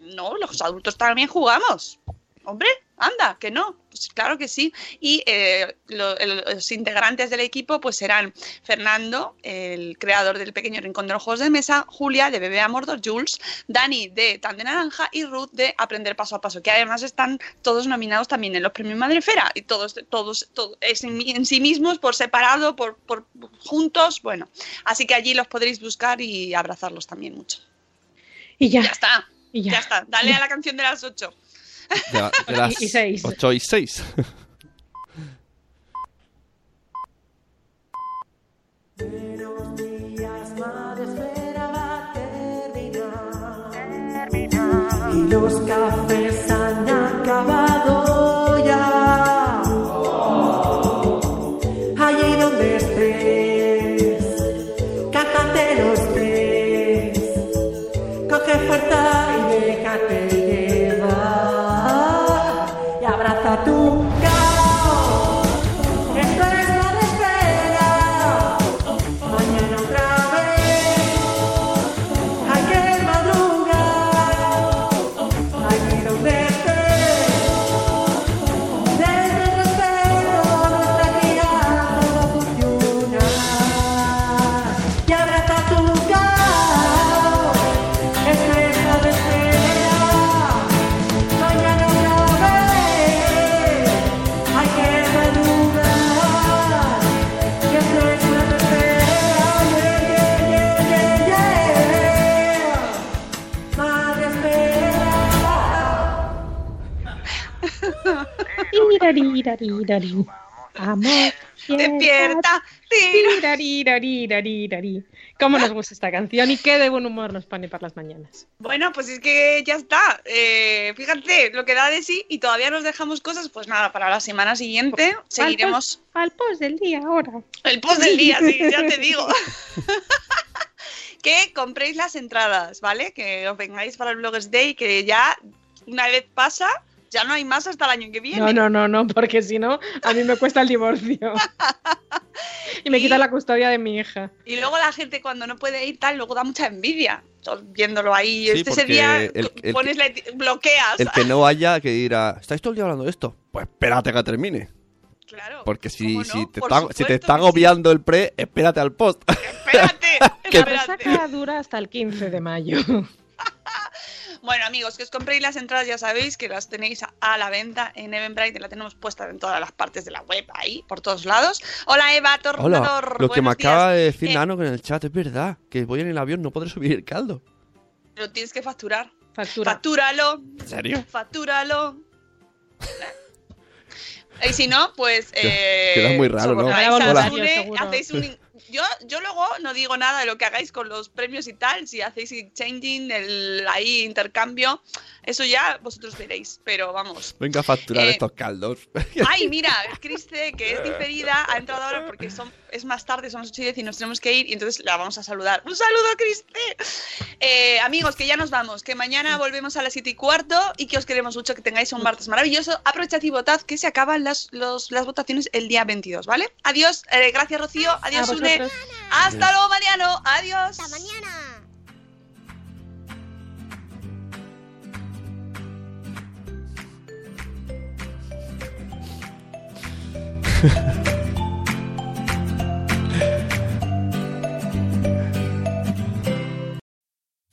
S1: no, los adultos también jugamos. Hombre, anda, que no. Pues claro que sí. Y eh, lo- los integrantes del equipo pues serán Fernando, el creador del pequeño rincón de los juegos de mesa, Julia de Bebé a Mordor, Jules, Dani de Tan de Naranja y Ruth de Aprender Paso a Paso, que además están todos nominados también en los premios Madrefera y todos, todos, todos es en, en sí mismos, por separado, por, por juntos, bueno. Así que allí los podréis buscar y abrazarlos también mucho.
S3: Y ya,
S1: Ya está,
S3: y
S1: ya,
S3: ya.
S1: está. Dale a la canción de las 8.
S2: De, la- <laughs> de las
S3: Y seis.
S2: 8 y 6.
S5: Y los cafés han acabado
S3: Amor,
S1: Despierta.
S3: ¿Cómo nos gusta esta canción y qué de buen humor nos pone para las mañanas?
S1: Bueno, pues es que ya está. Eh, fíjate lo que da de sí y todavía nos dejamos cosas. Pues nada, para la semana siguiente seguiremos.
S3: Al post, al post del día ahora.
S1: El post del día, sí, ya te digo. <laughs> <laughs> que compréis las entradas, ¿vale? Que os vengáis para el Bloggers Day, que ya una vez pasa, ya no hay más hasta el año que viene.
S3: No, no, no, no, porque si no, a mí me cuesta el divorcio. <laughs> y me quita la custodia de mi hija.
S1: Y luego la gente cuando no puede ir tal, luego da mucha envidia. Viéndolo ahí,
S2: Sí,
S1: este ese día
S2: el- el
S1: pones
S2: que-
S1: la bloqueas.
S2: El que no vaya, que dirá, ¿estáis todo el día hablando de esto? Pues espérate a que termine.
S1: Claro.
S2: Porque si, si te
S1: Por
S2: está, si te está
S1: sí.
S2: el pre, espérate al post.
S1: Espérate, <laughs>
S2: Que-
S3: La
S1: espérate.
S3: resaca dura hasta el 15 de mayo.
S1: Bueno, amigos, que os compréis las entradas, ya sabéis que las tenéis a, a la venta en Eventbrite, la tenemos puesta en todas las partes de la web, ahí, por todos lados. Hola, Eva
S2: Hola,
S1: Tornador.
S2: lo que me
S1: días.
S2: acaba de decir
S1: Eh,
S2: Nano en el chat es verdad, que voy en el avión, no podré subir el caldo.
S1: Lo tienes que facturar.
S3: Factura.
S1: Factúralo,
S2: ¿En serio?
S1: factúralo. <laughs> Y si no, pues. Eh,
S2: queda muy raro, ¿no?
S3: Hola.
S1: hacéis un- yo, yo luego no digo nada de lo que hagáis con los premios y tal. Si hacéis exchanging, el ahí intercambio, eso ya vosotros veréis. Pero vamos.
S2: Venga a facturar
S1: Eh,
S2: estos caldos. <laughs>
S1: Ay, mira, Criste, que es diferida, ha entrado ahora porque son, es más tarde, son las 8 y 10 y nos tenemos que ir y entonces la vamos a saludar. ¡Un saludo, Criste! Eh, amigos, que ya nos vamos, que mañana volvemos a las 7 y cuarto y que os queremos mucho, que tengáis un martes maravilloso. Aprovechad y votad, que se acaban las, los- las votaciones el día 22, ¿vale? Adiós, eh, gracias Rocío, adiós Une.
S3: Vosotros.
S1: Hasta luego, Mariano, adiós.
S4: Hasta mañana. <laughs>